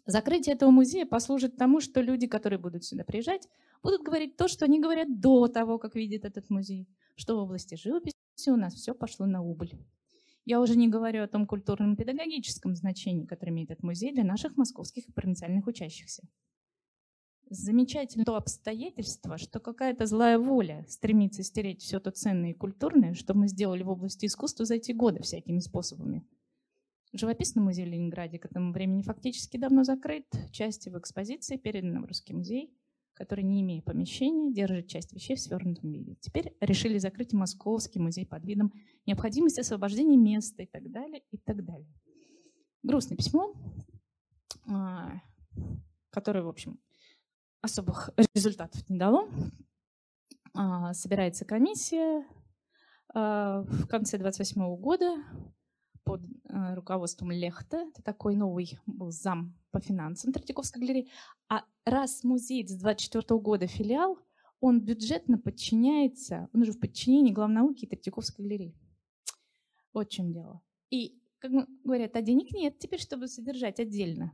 S2: Закрытие этого музея послужит тому, что люди, которые будут сюда приезжать, будут говорить то, что они говорят до того, как видят этот музей, что в области живописи у нас все пошло на убыль. Я уже не говорю о том культурном педагогическом значении, которое имеет этот музей для наших московских и провинциальных учащихся замечательно то обстоятельство, что какая-то злая воля стремится стереть все то ценное и культурное, что мы сделали в области искусства за эти годы всякими способами. Живописный музей в Ленинграде к этому времени фактически давно закрыт. Части в экспозиции переданы в Русский музей, который, не имея помещения, держит часть вещей в свернутом виде. Теперь решили закрыть Московский музей под видом необходимости освобождения места и так далее, и так далее. Грустное письмо, а, которое, в общем, особых результатов не дало. А, собирается комиссия а, в конце 28 года под а, руководством Лехта. Это такой новый был зам по финансам Третьяковской галереи. А раз музей с 24 года филиал, он бюджетно подчиняется, он уже в подчинении главнауки Третьяковской галереи. Вот в чем дело. И, как говорят, а денег нет теперь, чтобы содержать отдельно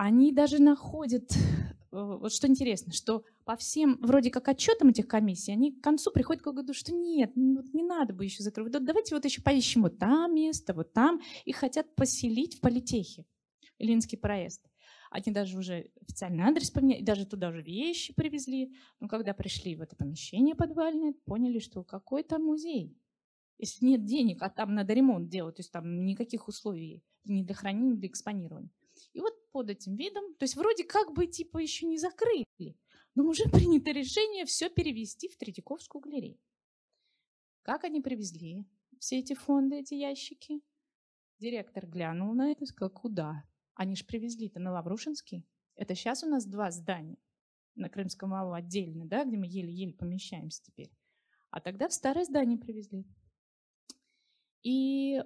S2: они даже находят, э, вот что интересно, что по всем вроде как отчетам этих комиссий, они к концу приходят к выводу, что нет, вот не надо бы еще закрывать. давайте вот еще поищем вот там место, вот там. И хотят поселить в политехе Ленинский проезд. Они даже уже официальный адрес поменяли, даже туда уже вещи привезли. Но когда пришли в это помещение подвальное, поняли, что какой там музей. Если нет денег, а там надо ремонт делать, то есть там никаких условий ни для хранения, ни для экспонирования. И вот под этим видом, то есть вроде как бы типа еще не закрыли, но уже принято решение все перевести в Третьяковскую галерею. Как они привезли все эти фонды, эти ящики? Директор глянул на это и сказал, куда? Они же привезли-то на Лаврушинский. Это сейчас у нас два здания на Крымском валу отдельно, да, где мы еле-еле помещаемся теперь. А тогда в старое здание привезли. И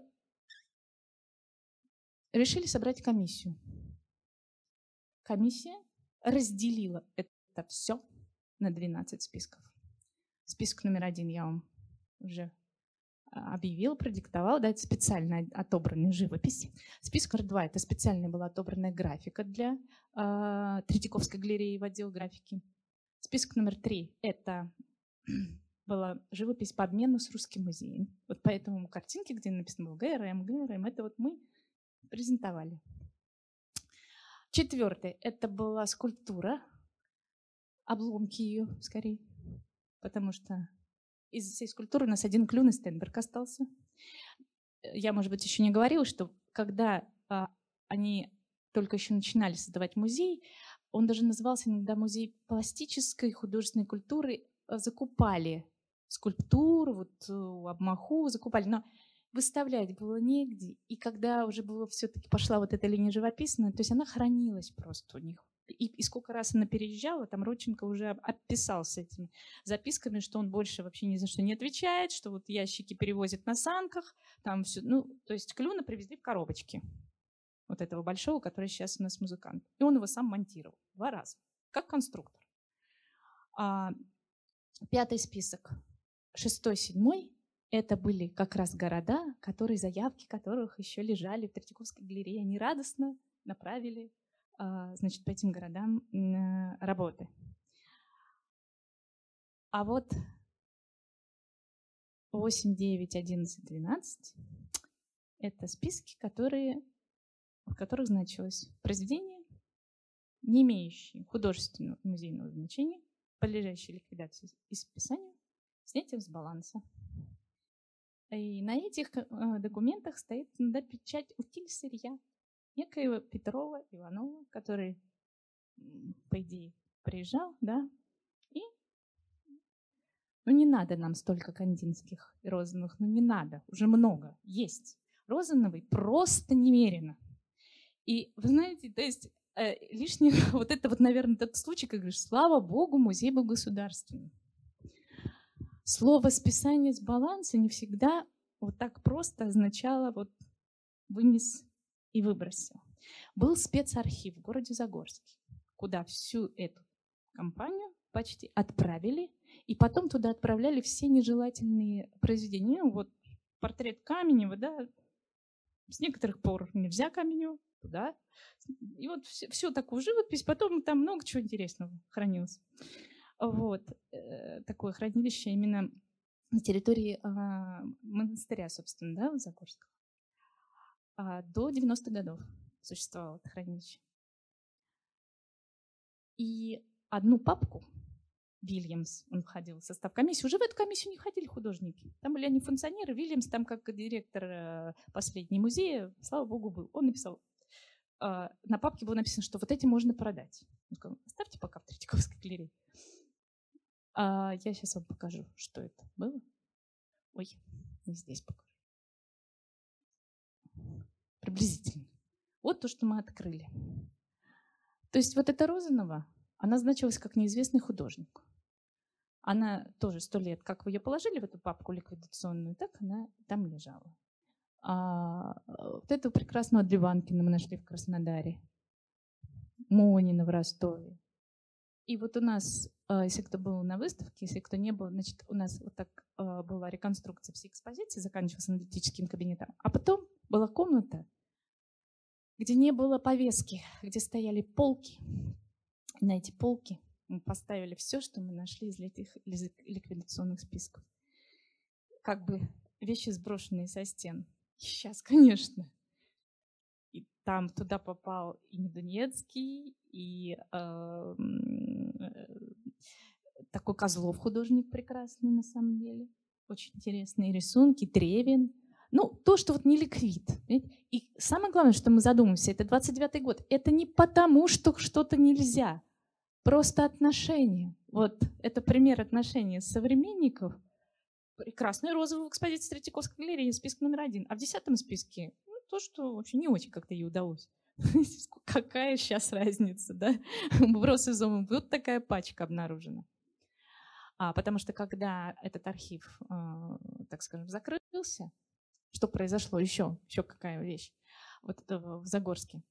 S2: решили собрать комиссию. Комиссия разделила это все на 12 списков. Список номер один я вам уже а, объявил, продиктовал, да, это специально отобранная живопись. Список номер два – это специально была отобранная графика для э, Третьяковской галереи в отдел графики. Список номер три – это была живопись по обмену с Русским музеем. Вот поэтому картинки, где написано было ГРМ, ГРМ, это вот мы презентовали. Четвертое – это была скульптура, обломки ее скорее, потому что из всей скульптуры у нас один клюн и Стенберг остался. Я, может быть, еще не говорила, что когда а, они только еще начинали создавать музей, он даже назывался иногда музей пластической художественной культуры, закупали скульптуру, вот обмаху закупали, но выставлять было негде. И когда уже было все-таки пошла вот эта линия живописная, то есть она хранилась просто у них и, и сколько раз она переезжала, там Родченко уже описал с этими записками, что он больше вообще ни за что не отвечает, что вот ящики перевозят на санках, там все, ну, то есть Клюна привезли в коробочке вот этого большого, который сейчас у нас музыкант. И он его сам монтировал два раза, как конструктор. А, пятый список, шестой, седьмой, это были как раз города, которые, заявки которых еще лежали в Третьяковской галерее. Они радостно направили а, значит, по этим городам работы. А вот 8, 9, 11, 12 — это списки, которые, в которых значилось произведение, не имеющие художественного музейного значения, подлежащие ликвидации и списанию, снятием с баланса. И на этих э, документах стоит иногда печать утиль сырья, некоего Петрова Иванова, который, по идее, приезжал, да, и ну не надо нам столько кандинских и розановых, ну не надо, уже много, есть. Розановый просто немерено. И вы знаете, то есть э, лишний, вот это вот, наверное, тот случай, как говоришь, слава богу, музей был государственный. Слово списание с баланса не всегда вот так просто означало вот вынес и выбросил. Был спецархив в городе Загорске, куда всю эту компанию почти отправили, и потом туда отправляли все нежелательные произведения. Ну, вот портрет Каменева, да, с некоторых пор нельзя Каменева, туда. И вот все, всю такую живопись, потом там много чего интересного хранилось. Вот. Э, такое хранилище именно на территории э, монастыря, собственно, да, в Загорском. А, до 90-х годов существовало это хранилище. И одну папку Вильямс, он входил в состав комиссии. Уже в эту комиссию не ходили художники. Там были они функционеры. Вильямс там как директор э, последней музея, слава богу, был. Он написал, а, на папке было написано, что вот эти можно продать. Он сказал, оставьте пока в Третьяковской галерее. А, я сейчас вам покажу, что это было. Ой, не здесь покажу приблизительно. Вот то, что мы открыли. То есть вот эта Розанова, она значилась как неизвестный художник. Она тоже сто лет, как вы ее положили в эту папку ликвидационную, так она там лежала. А вот эту прекрасного Дливанкина мы нашли в Краснодаре, Монина в Ростове. И вот у нас, а, если кто был на выставке, если кто не был, значит, у нас вот так а, была реконструкция всей экспозиции, заканчивалась аналитическим кабинетом. А потом была комната, где не было повески, где стояли полки. И на эти полки мы поставили все, что мы нашли из этих ликвидационных списков. Как бы вещи, сброшенные со стен. Сейчас, конечно. И там туда попал и Недунецкий, и э, такой Козлов художник прекрасный на самом деле. Очень интересные рисунки, Тревин. Ну, то, что вот не ликвид. И самое главное, что мы задумаемся, это 29-й год. Это не потому, что что-то нельзя. Просто отношения. Вот это пример отношений современников. Прекрасный розовый в Третьяковской галереи, список номер один. А в десятом списке ну, то, что вообще не очень как-то ей удалось. Какая сейчас разница, да? Вброс из Вот такая пачка обнаружена. А, потому что когда этот архив, э, так скажем, закрылся, что произошло еще? Еще какая вещь? Вот это в Загорске.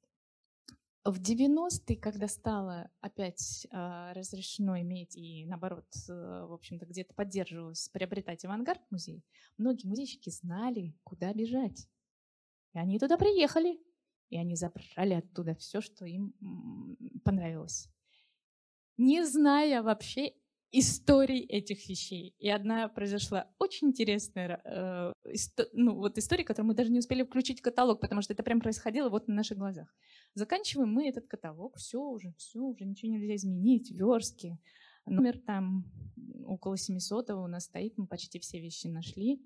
S2: В 90-е, когда стало опять э, разрешено иметь и, наоборот, э, в общем-то, где-то поддерживалось приобретать авангард музей, многие музейщики знали, куда бежать. И они туда приехали, и они забрали оттуда все, что им понравилось. Не зная вообще историй этих вещей. И одна произошла очень интересная э, исто, ну, вот история, которую мы даже не успели включить в каталог, потому что это прям происходило вот на наших глазах. Заканчиваем мы этот каталог, все уже, все, уже ничего нельзя изменить, верстки, номер там около 700 у нас стоит, мы почти все вещи нашли.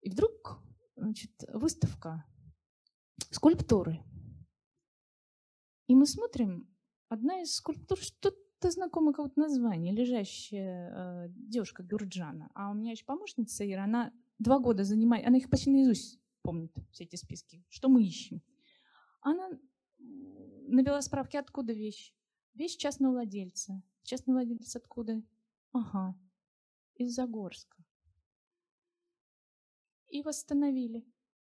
S2: И вдруг значит, выставка скульптуры. И мы смотрим, одна из скульптур что-то знакомое какое-то название, лежащая э, девушка Гюрджана. А у меня еще помощница Ира, она два года занимает, она их почти наизусть помнит, все эти списки. Что мы ищем? Она навела справки, откуда вещь. Вещь частного владельца. Частный владелец откуда? Ага, из Загорска. И восстановили.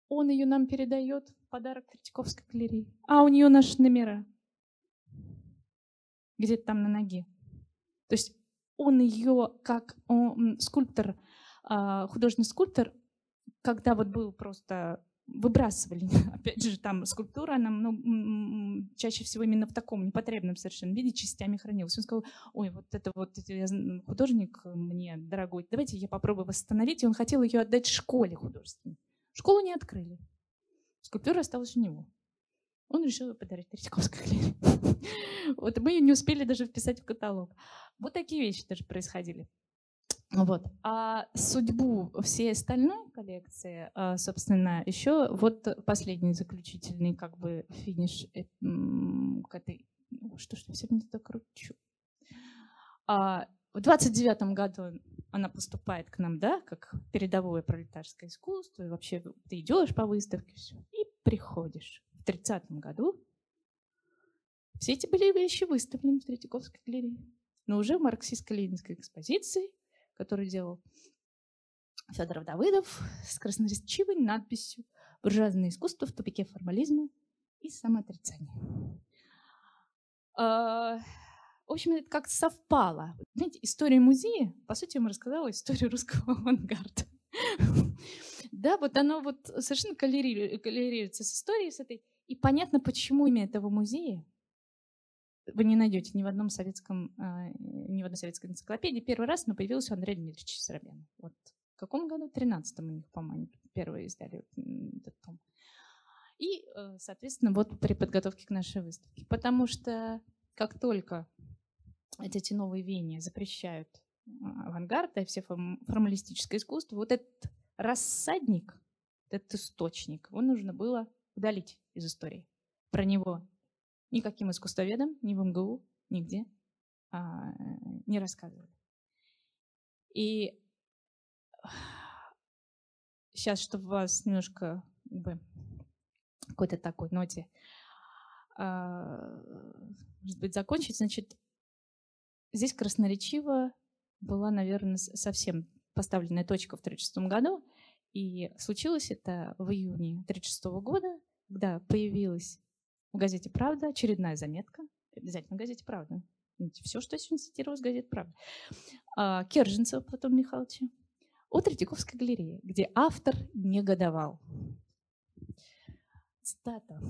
S2: Он ее нам передает подарок Третьяковской галереи. А у нее наши номера где-то там на ноге. То есть он ее как он, скульптор, а, художественный скульптор, когда вот был просто выбрасывали, опять же, там скульптура, она ну, чаще всего именно в таком непотребном совершенно виде частями хранилась. Он сказал, ой, вот это вот художник мне дорогой, давайте я попробую восстановить. И он хотел ее отдать школе художественной. Школу не открыли. Скульптура осталась у него. Он решил ее подарить Третьяковской галерее. Вот мы ее не успели даже вписать в каталог. Вот такие вещи тоже происходили. Вот. А судьбу всей остальной коллекции, а, собственно, еще вот последний заключительный как бы финиш э, к этой... Ну, что ж, я все не докручу. А в 29 году она поступает к нам, да, как передовое пролетарское искусство, и вообще ты идешь по выставке, все, и приходишь в 30 году все эти были вещи выставлены в Третьяковской галерее, но уже в марксистско-ленинской экспозиции, которую делал Федоров Давыдов с красноречивой надписью «Буржуазное искусство в тупике формализма и самоотрицания». В общем, это как-то совпало. Знаете, история музея, по сути, вам рассказала историю русского авангарда. Да, вот оно вот совершенно коллерируется с историей с этой. И понятно, почему имя этого музея вы не найдете ни в одном советском, а, ни в одной советской энциклопедии. Первый раз но появился у Андрея Дмитриевича Соробяна. Вот в каком году? В 13 у них, по-моему, первые издали этот том. И, э, соответственно, вот при подготовке к нашей выставке. Потому что как только эти новые веяния запрещают а, авангард и все формалистическое искусство, вот этот рассадник, этот источник, его нужно было удалить из истории. Про него никаким искусствоведам, ни в МГУ, нигде а, не рассказывали. И сейчас, чтобы вас немножко бы, какой-то такой ноте, а, может быть, закончить, значит, здесь красноречиво была, наверное, совсем поставленная точка в 1936 году, и случилось это в июне 1936 года, когда появилась в газете «Правда» очередная заметка, обязательно в газете «Правда». Все, что я сегодня цитировала с газеты «Правда». А, Керженцева потом Михайловича о Третьяковской галерее, где автор негодовал. Цитата.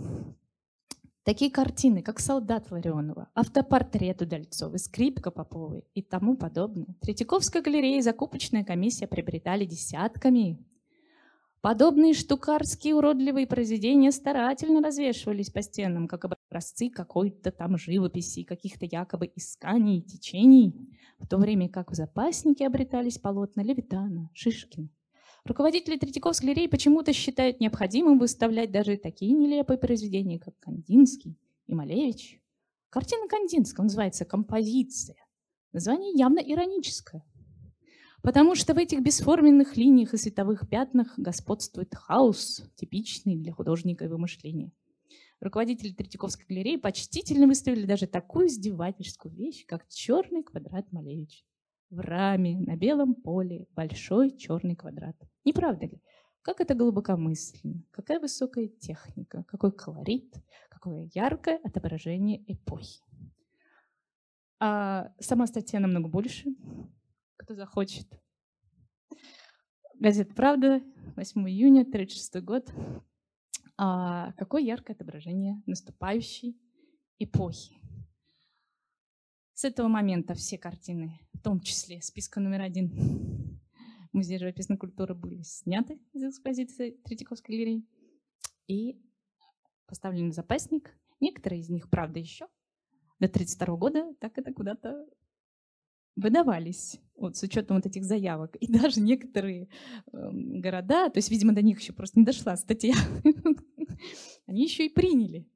S2: Такие картины, как «Солдат Ларионова», «Автопортрет Удальцовой», «Скрипка Поповой» и тому подобное. Третьяковская галерея и закупочная комиссия приобретали десятками. Подобные штукарские уродливые произведения старательно развешивались по стенам, как образцы какой-то там живописи, каких-то якобы исканий и течений, в то время как в запаснике обретались полотна Левитана, Шишкина. Руководители Третьяковской галереи почему-то считают необходимым выставлять даже такие нелепые произведения, как Кандинский и Малевич. Картина Кандинского называется «Композиция». Название явно ироническое. Потому что в этих бесформенных линиях и световых пятнах господствует хаос, типичный для художника его мышления. Руководители Третьяковской галереи почтительно выставили даже такую издевательскую вещь, как черный квадрат Малевича. В раме на белом поле большой черный квадрат. Не правда ли? Как это глубокомысленно, какая высокая техника, какой колорит, какое яркое отображение эпохи. А сама статья намного больше, кто захочет. Газета «Правда», 8 июня, 36 год. А какое яркое отображение наступающей эпохи. С этого момента все картины, в том числе списка номер один Музея живописной культуры, были сняты из экспозиции Третьяковской галереи и поставлены в запасник. Некоторые из них, правда, еще до 1932 года так это куда-то выдавались вот, с учетом вот этих заявок. И даже некоторые э, города, то есть, видимо, до них еще просто не дошла статья, они еще и приняли.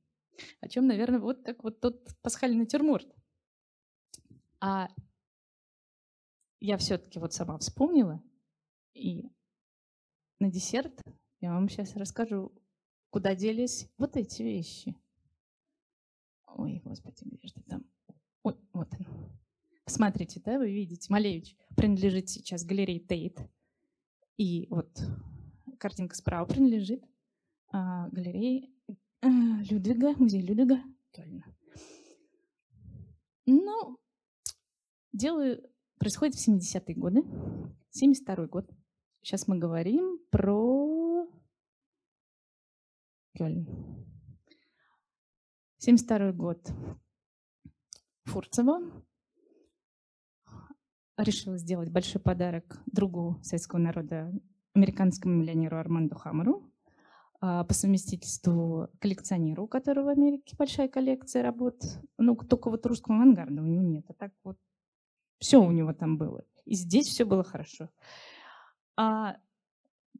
S2: О чем, наверное, вот как вот тот пасхальный натюрморт. А я все-таки вот сама вспомнила, и на десерт я вам сейчас расскажу, куда делись вот эти вещи. Ой, господи, где же там? Ой, вот он. Посмотрите, да, вы видите, Малевич принадлежит сейчас галерее Тейт. И вот картинка справа принадлежит а, галерее а, Людвига, музей Людвига Кёльна. Ну, дело происходит в 70-е годы, 72 год. Сейчас мы говорим про Кёльн. 72 год. Фурцева решила сделать большой подарок другу советского народа, американскому миллионеру Арманду Хаммеру, а, по совместительству коллекционеру, у которого в Америке большая коллекция работ. Ну, только вот русского авангарда у него нет. А так вот все у него там было. И здесь все было хорошо. А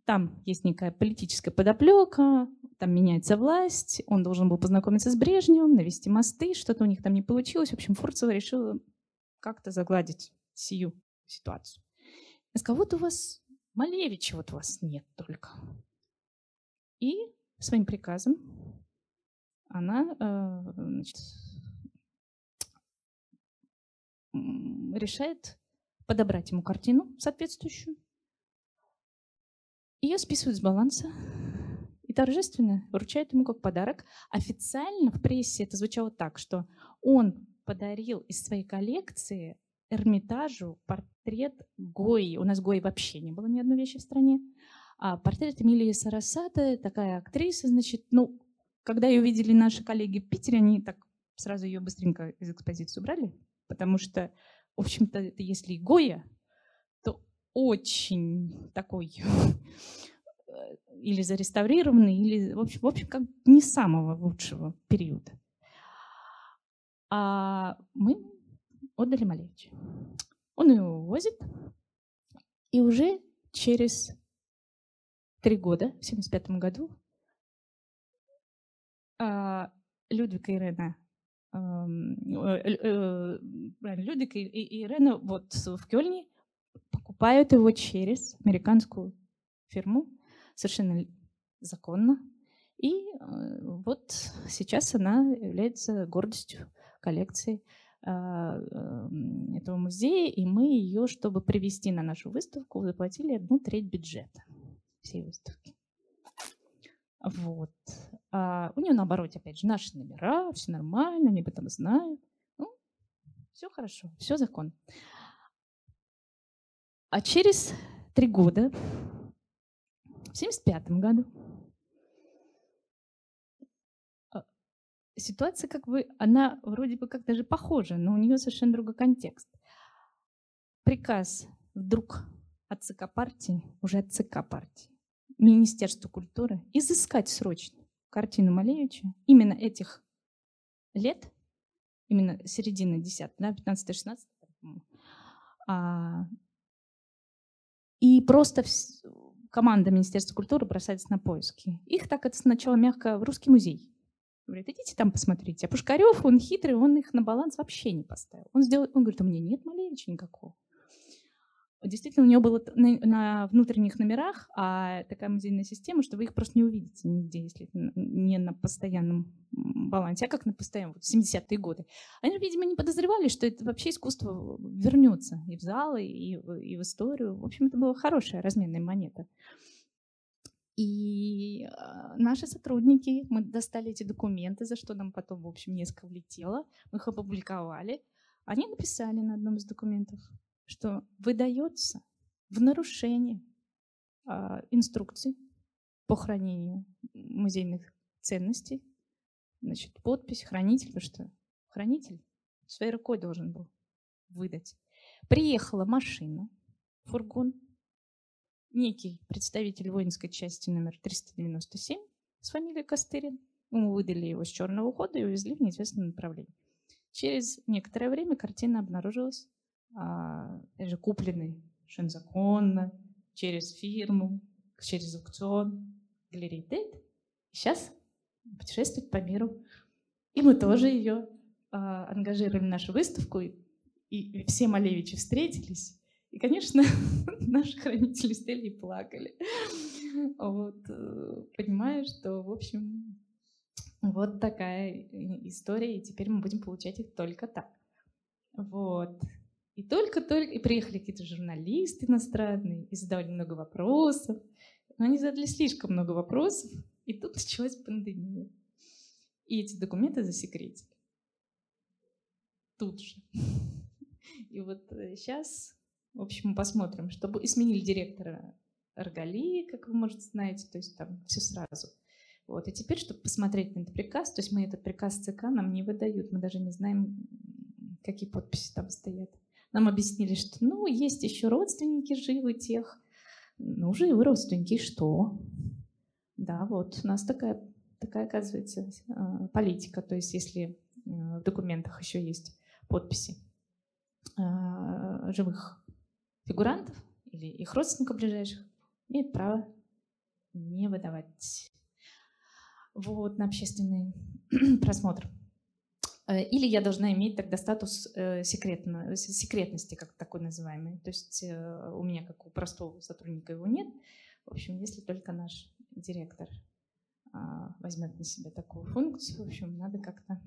S2: там есть некая политическая подоплека, там меняется власть, он должен был познакомиться с Брежневым, навести мосты, что-то у них там не получилось. В общем, Фурцева решила как-то загладить сию ситуацию. Сказала, вот у вас Малевича вот у вас нет только. И своим приказом она э, значит, решает подобрать ему картину соответствующую. Ее списывают с баланса и торжественно вручают ему как подарок. Официально в прессе это звучало так, что он подарил из своей коллекции Эрмитажу портрет Гои. У нас Гои вообще не было ни одной вещи в стране. А портрет Эмилии Сарасата, такая актриса, значит, ну, когда ее увидели наши коллеги в Питере, они так сразу ее быстренько из экспозиции убрали, потому что, в общем-то, это если Гоя, то очень такой или зареставрированный, или, в общем, в общем как не самого лучшего периода. А мы отдали Малевичу. Он ее увозит, и уже через три года, в 1975 году, а, Людвиг Ирена э, э, Людвиг и Ирена вот в Кёльне покупают его через американскую фирму совершенно законно. И э, вот сейчас она является гордостью коллекции а, этого музея, и мы ее, чтобы привести на нашу выставку, заплатили одну треть бюджета всей выставки. Вот. А у нее на обороте, опять же, наши номера, все нормально, они об этом знают. Ну, все хорошо, все закон. А через три года, в 1975 году, ситуация как бы, она вроде бы как даже похожа, но у нее совершенно другой контекст. Приказ вдруг от ЦК партии, уже от ЦК партии, Министерству культуры изыскать срочно картину Малевича именно этих лет, именно середины 10 да, 15-16, а, и просто команда Министерства культуры бросается на поиски. Их так это сначала мягко в Русский музей. Говорит, идите там посмотрите. А Пушкарев, он хитрый, он их на баланс вообще не поставил. Он, сделал, он говорит, у меня нет Малевича никакого. Действительно, у него было на, на внутренних номерах а такая музейная система, что вы их просто не увидите нигде, если не на постоянном балансе, а как на постоянном, вот 70-е годы. Они, видимо, не подозревали, что это вообще искусство вернется и в залы, и, и в историю. В общем, это была хорошая разменная монета. И а, наши сотрудники, мы достали эти документы, за что нам потом, в общем, несколько влетело, мы их опубликовали. Они написали на одном из документов, что выдается в нарушение э, инструкций по хранению музейных ценностей, значит, подпись хранитель, потому что хранитель своей рукой должен был выдать. Приехала машина, фургон, некий представитель воинской части номер 397 с фамилией Костырин. Ему выдали его с черного хода и увезли в неизвестном направлении. Через некоторое время картина обнаружилась а, же купленный совершенно через фирму, через аукцион галереи Тейт. Сейчас путешествует по миру. И мы тоже ее а, ангажировали в нашу выставку, и, и все Малевичи встретились. И, конечно, наши хранители стели и плакали. Вот, э, понимая, что, в общем, вот такая история, и теперь мы будем получать их только так. Вот. И только-только и приехали какие-то журналисты иностранные и задавали много вопросов. Но они задали слишком много вопросов, и тут началась пандемия. И эти документы засекретили. Тут же. И вот сейчас, в общем, мы посмотрим, чтобы и сменили директора Аргали, как вы, можете знаете, то есть там все сразу. Вот. И теперь, чтобы посмотреть на этот приказ, то есть мы этот приказ ЦК нам не выдают, мы даже не знаем, какие подписи там стоят. Нам объяснили, что ну, есть еще родственники живы тех. Ну, живы родственники, что? Да, вот у нас такая, такая оказывается, а, политика. То есть если э, в документах еще есть подписи а, живых фигурантов или их родственников ближайших, имеет право не выдавать вот, на общественный просмотр. Э, или я должна иметь тогда статус э, секретно, секретности, как такой называемый. То есть э, у меня, как у простого сотрудника, его нет. В общем, если только наш директор а, возьмет на себя такую функцию, в общем, надо как-то...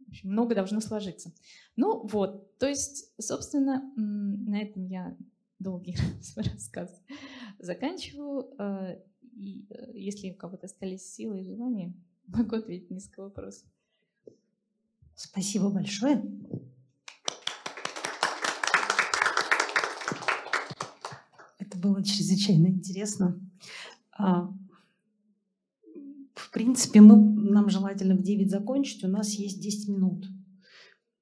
S2: В общем, много должно сложиться. Ну вот, то есть, собственно, на этом я долгий рассказ заканчиваю. И если у кого-то остались силы и желания, могу ответить несколько вопросов.
S1: Спасибо большое. Это было чрезвычайно интересно. А, в принципе, мы, нам желательно в 9 закончить. У нас есть 10 минут.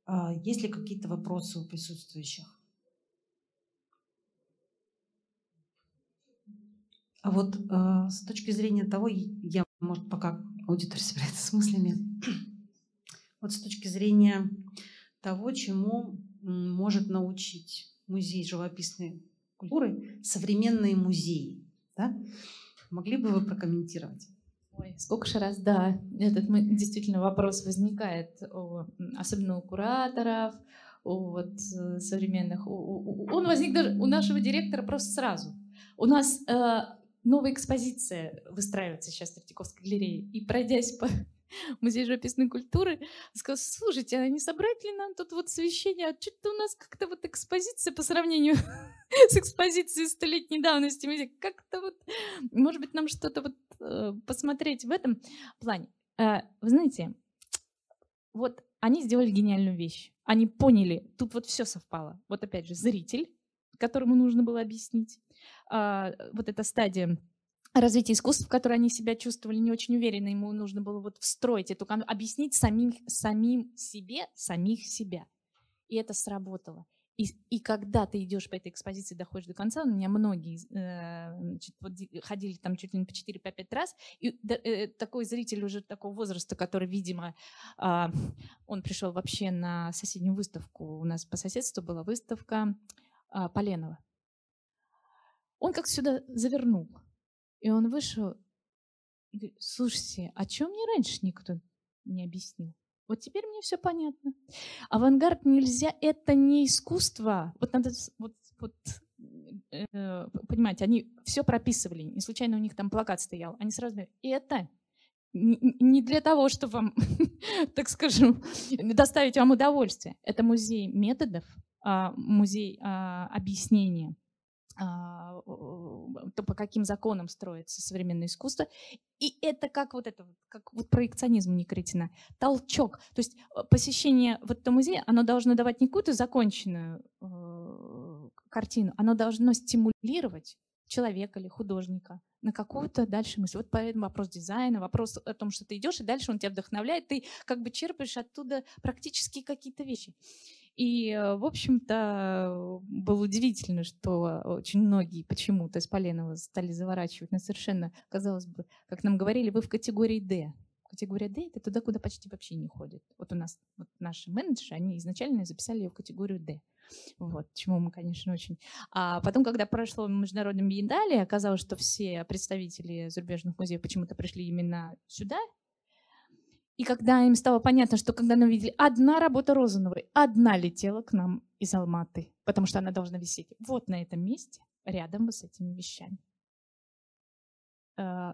S1: А, есть ли какие-то вопросы у присутствующих? А вот а, с точки зрения того, я, может, пока аудитория собирается с мыслями, вот с точки зрения того, чему может научить музей живописной культуры современные музеи. Да? Могли бы вы прокомментировать?
S2: Ой, сколько же раз, да, этот действительно вопрос возникает, особенно у кураторов, у вот э, современных. Он возник даже у нашего директора просто сразу. У нас э, новая экспозиция выстраивается сейчас в Третьяковской галерее, и пройдясь по музей живописной культуры, сказал, слушайте, а не собрать ли нам тут вот освещение? А что-то у нас как-то вот экспозиция по сравнению с экспозицией столетней давности. Как-то вот, может быть, нам что-то вот э, посмотреть в этом плане. Э, вы знаете, вот они сделали гениальную вещь. Они поняли, тут вот все совпало. Вот опять же, зритель, которому нужно было объяснить. А, вот эта стадия развития искусств, в которой они себя чувствовали не очень уверенно, ему нужно было вот встроить эту, объяснить самим, самим себе, самих себя. И это сработало. И, и когда ты идешь по этой экспозиции, доходишь до конца, у меня многие э, значит, вот, ходили там чуть ли не по 4-5 раз, и э, такой зритель уже такого возраста, который, видимо, э, он пришел вообще на соседнюю выставку, у нас по соседству была выставка э, Поленова. Он как сюда завернул, и он вышел и говорит, слушайте, а чем мне раньше никто не объяснил? Вот теперь мне все понятно. Авангард нельзя, это не искусство. Вот надо, вот, вот э, понимаете, они все прописывали. Не случайно у них там плакат стоял. Они сразу говорят, это не для того, чтобы вам, так скажем, доставить вам удовольствие. Это музей методов, а, музей а, объяснения. А, то, по каким законам строится современное искусство. И это как вот это, как вот проекционизм Никритина, толчок. То есть э, посещение вот этого музея, оно должно давать не какую-то законченную э, картину, оно должно стимулировать человека или художника на какую-то дальше мысль. Вот поэтому вопрос дизайна, вопрос о том, что ты идешь, и дальше он тебя вдохновляет, ты как бы черпаешь оттуда практически какие-то вещи. И, э, в общем-то, было удивительно, что очень многие почему-то из Поленова стали заворачивать на совершенно, казалось бы, как нам говорили, вы в категории D. Категория D — это туда, куда почти вообще не ходит. Вот у нас вот наши менеджеры, они изначально записали ее в категорию D. Вот, чему мы, конечно, очень... А потом, когда прошло международное биеннале, оказалось, что все представители зарубежных музеев почему-то пришли именно сюда, и когда им стало понятно, что когда они увидели одна работа Розановой, одна летела к нам из Алматы, потому что она должна висеть вот на этом месте, рядом с этими вещами, э,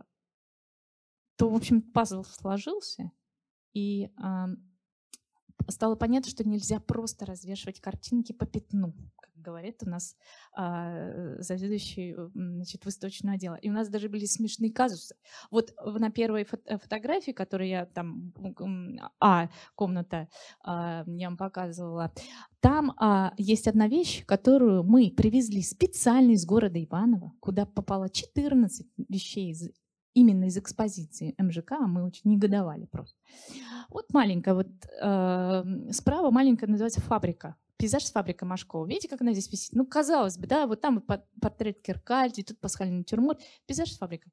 S2: то, в общем, пазл сложился, и стало понятно, что нельзя просто развешивать картинки по пятну, как говорит у нас а, заведующий значит, восточного отдела. И у нас даже были смешные казусы. Вот на первой фото фотографии, которую я там, а, комната, а, я вам показывала, там а, есть одна вещь, которую мы привезли специально из города Иваново, куда попало 14 вещей из именно из экспозиции МЖК, а мы очень негодовали просто. Вот маленькая, вот э, справа маленькая называется фабрика. Пейзаж с фабрикой Машкова. Видите, как она здесь висит? Ну, казалось бы, да, вот там портрет Киркальди, тут пасхальный натюрморт. Пейзаж с фабрикой.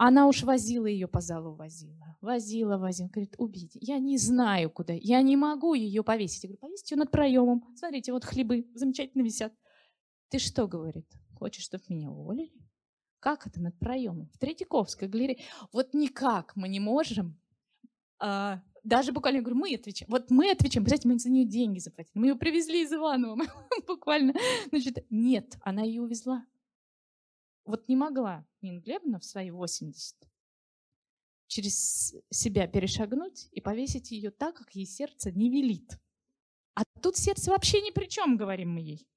S2: Она уж возила ее по залу, возила, возила, возила. Говорит, убейте. Я не знаю, куда. Я не могу ее повесить. Я говорю, повесить ее над проемом. Смотрите, вот хлебы замечательно висят. Ты что, говорит, хочешь, чтобы меня уволили? Как это над проемом? В Третьяковской галерее. Вот никак мы не можем а, даже буквально, я говорю, мы отвечаем. Вот мы отвечаем. Представляете, мы за нее деньги заплатили. Мы ее привезли из Иванова. буквально. Значит, нет, она ее увезла. Вот не могла Нина Глебовна в свои 80 через себя перешагнуть и повесить ее так, как ей сердце не велит. А тут сердце вообще ни при чем, говорим мы ей.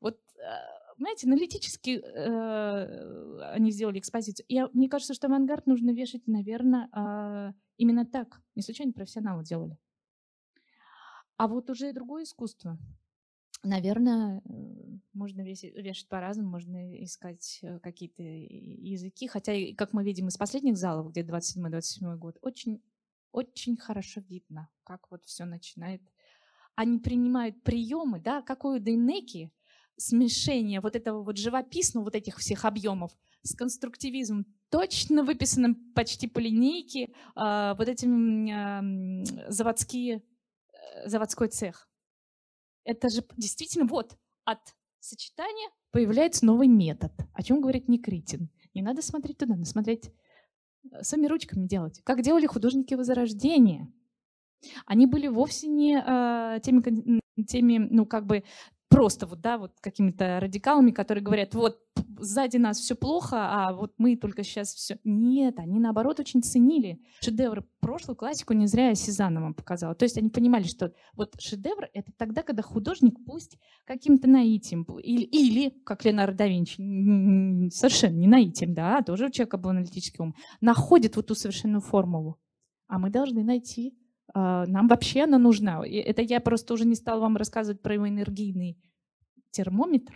S2: Вот а, знаете, аналитически э, они сделали экспозицию. И мне кажется, что авангард нужно вешать, наверное, э, именно так. Не случайно профессионалы делали. А вот уже другое искусство. Наверное, можно вешать по-разному, можно искать э, какие-то языки. Хотя, как мы видим из последних залов, где 27-27 год, очень, очень хорошо видно, как вот все начинает. Они принимают приемы, да, какую Дейнеки, смешение вот этого вот живописного, вот этих всех объемов с конструктивизмом, точно выписанным почти по линейке, э, вот этим заводские, э, заводской цех. Это же действительно вот от сочетания появляется новый метод, о чем говорит Никритин. Не надо смотреть туда, надо смотреть э, своими ручками делать. Как делали художники Возрождения. Они были вовсе не э, теми, теми, ну, как бы просто вот, да, вот какими-то радикалами, которые говорят, вот сзади нас все плохо, а вот мы только сейчас все. Нет, они наоборот очень ценили шедевры прошлую классику, не зря я Сезанна вам показала. То есть они понимали, что вот шедевр — это тогда, когда художник пусть каким-то наитием, или, или как Леонардо да Винчи, совершенно не наитием, да, тоже у человека был аналитический ум, находит вот ту совершенную формулу. А мы должны найти нам вообще она нужна. Это я просто уже не стала вам рассказывать про его энергийный термометр.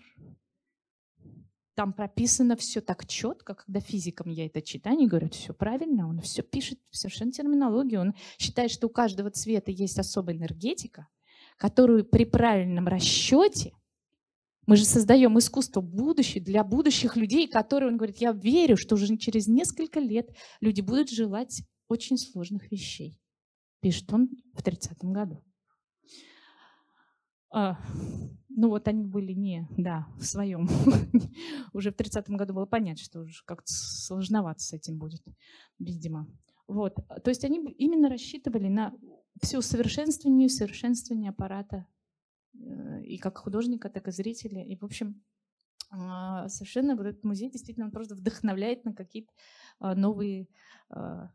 S2: Там прописано все так четко, когда физикам я это читаю, они говорят, все правильно, он все пишет, совершенно терминологию. Он считает, что у каждого цвета есть особая энергетика, которую при правильном расчете мы же создаем искусство будущее для будущих людей, которые, он говорит, я верю, что уже через несколько лет люди будут желать очень сложных вещей. Пишет он в 30-м году. А, ну вот они были не, да, в своем. уже в 30-м году было понятно, что уже как-то сложновато с этим будет, видимо. Вот. То есть они именно рассчитывали на все усовершенствование, усовершенствование аппарата э, и как художника, так и зрителя. И, в общем, а, совершенно вот этот музей действительно он просто вдохновляет на какие-то а, новые а,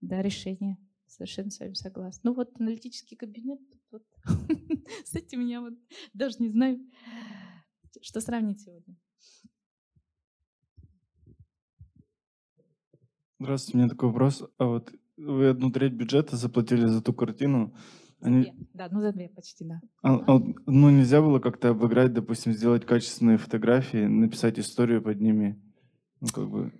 S2: да, решения. Совершенно с вами согласна. Ну вот аналитический кабинет, вот, с этим я вот даже не знаю, что сравнить сегодня.
S3: Здравствуйте, у меня такой вопрос. А вот вы одну треть бюджета заплатили за ту картину.
S2: Они... Две. Да, ну за две почти, да.
S3: А, а, ну нельзя было как-то обыграть, допустим, сделать качественные фотографии, написать историю под ними? Ну как бы...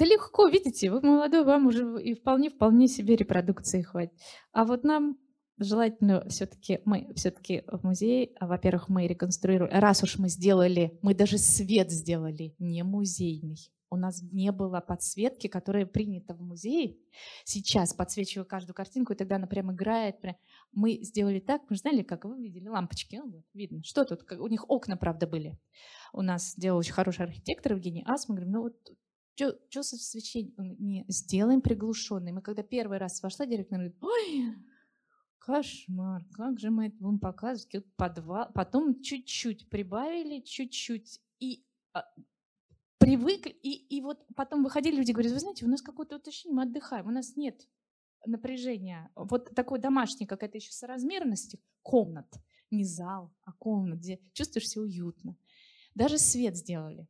S2: Да легко, видите, вы молодой, вам уже и вполне-вполне себе репродукции хватит. А вот нам желательно все-таки, мы все-таки в музее, а, во-первых, мы реконструируем, раз уж мы сделали, мы даже свет сделали не музейный, у нас не было подсветки, которая принята в музее. Сейчас подсвечиваю каждую картинку, и тогда она прям играет. Прям. Мы сделали так, мы знали, как вы видели, лампочки. Ну, видно, что тут. У них окна, правда, были. У нас сделал очень хороший архитектор Евгений Ас. Мы говорим, ну вот что со свечением? Не, сделаем приглушенный. Мы когда первый раз вошла, директор говорит, ой, кошмар, как же мы это будем показывать? Подвал. Потом чуть-чуть прибавили, чуть-чуть. И а, привыкли, и, и вот потом выходили люди, говорят, вы знаете, у нас какое-то вот ощущение, мы отдыхаем, у нас нет напряжения. Вот такой домашний, какая-то еще соразмерность комнат, не зал, а комнат, где чувствуешь себя уютно. Даже свет сделали.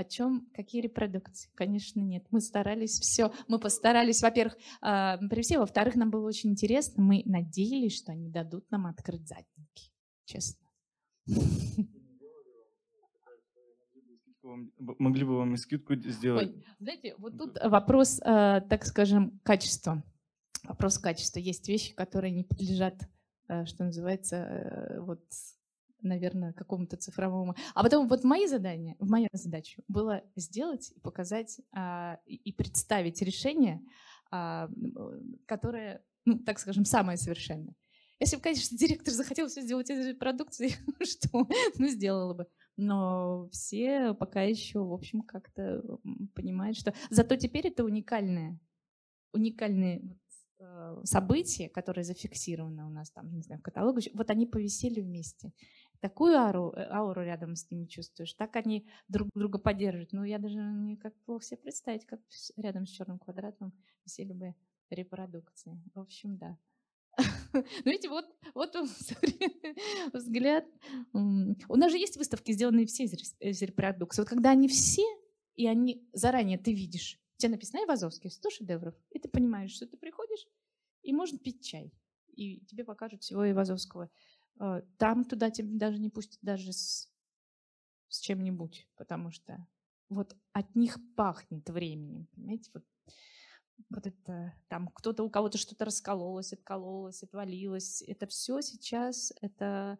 S2: О чем, какие репродукции? Конечно, нет. Мы старались все, мы постарались, во-первых, э, при всем, во-вторых, нам было очень интересно, мы надеялись, что они дадут нам открыть задники, честно.
S3: могли бы вам и скидку сделать.
S2: Ой, знаете, вот тут вопрос, э, так скажем, качества. Вопрос качества. Есть вещи, которые не подлежат, э, что называется, э, вот, наверное, какому-то цифровому. А потом вот мои задания, моя задача была сделать и показать а, и представить решение, а, которое, ну, так скажем, самое совершенное. Если бы, конечно, директор захотел все сделать из продукции, что, ну, сделала бы но все пока еще, в общем, как-то понимают, что... Зато теперь это уникальное, уникальные э, события, которые зафиксированы у нас там, не знаю, в каталоге, вот они повисели вместе. Такую ауру, э, ауру рядом с ними чувствуешь, так они друг друга поддерживают. Ну, я даже не как плохо себе представить, как рядом с черным квадратом висели бы репродукции. В общем, да. Ну, видите, вот, вот он, взгляд. У нас же есть выставки, сделанные все из репродукции. Вот когда они все, и они заранее ты видишь, у тебя написано Айвазовский, 100 шедевров, и ты понимаешь, что ты приходишь, и можно пить чай, и тебе покажут всего Айвазовского. А, там туда тебя даже не пустят даже с, с чем-нибудь, потому что вот от них пахнет временем, понимаете, вот вот это там кто-то у кого-то что-то раскололось, откололось, отвалилось. Это все сейчас это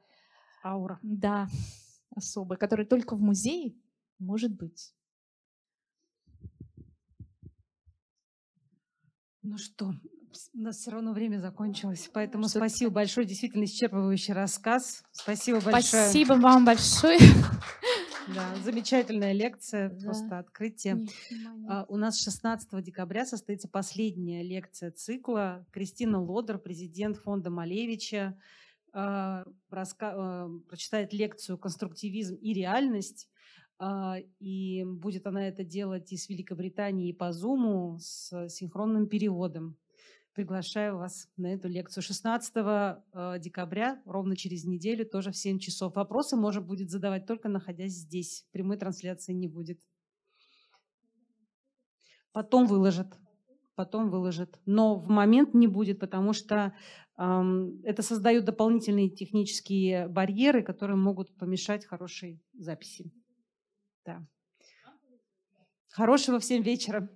S1: аура.
S2: Да, особая, которая только в музее может быть.
S1: Ну что, у нас все равно время закончилось, поэтому что спасибо большое, действительно исчерпывающий рассказ. Спасибо большое.
S2: Спасибо вам большое.
S1: Да, замечательная лекция, да. просто открытие. А, у нас 16 декабря состоится последняя лекция цикла. Кристина Лодер, президент фонда Малевича, а, раска... А, прочитает лекцию «Конструктивизм и реальность». И будет она это делать из Великобритании и по Зуму с синхронным переводом. Приглашаю вас на эту лекцию 16 э, декабря, ровно через неделю, тоже в 7 часов. Вопросы можно будет задавать только находясь здесь. Прямой трансляции не будет. Потом выложат. Потом выложат. Но в момент не будет, потому что эм, это создает дополнительные технические барьеры, которые могут помешать хорошей записи. Да. Хорошего всем вечера.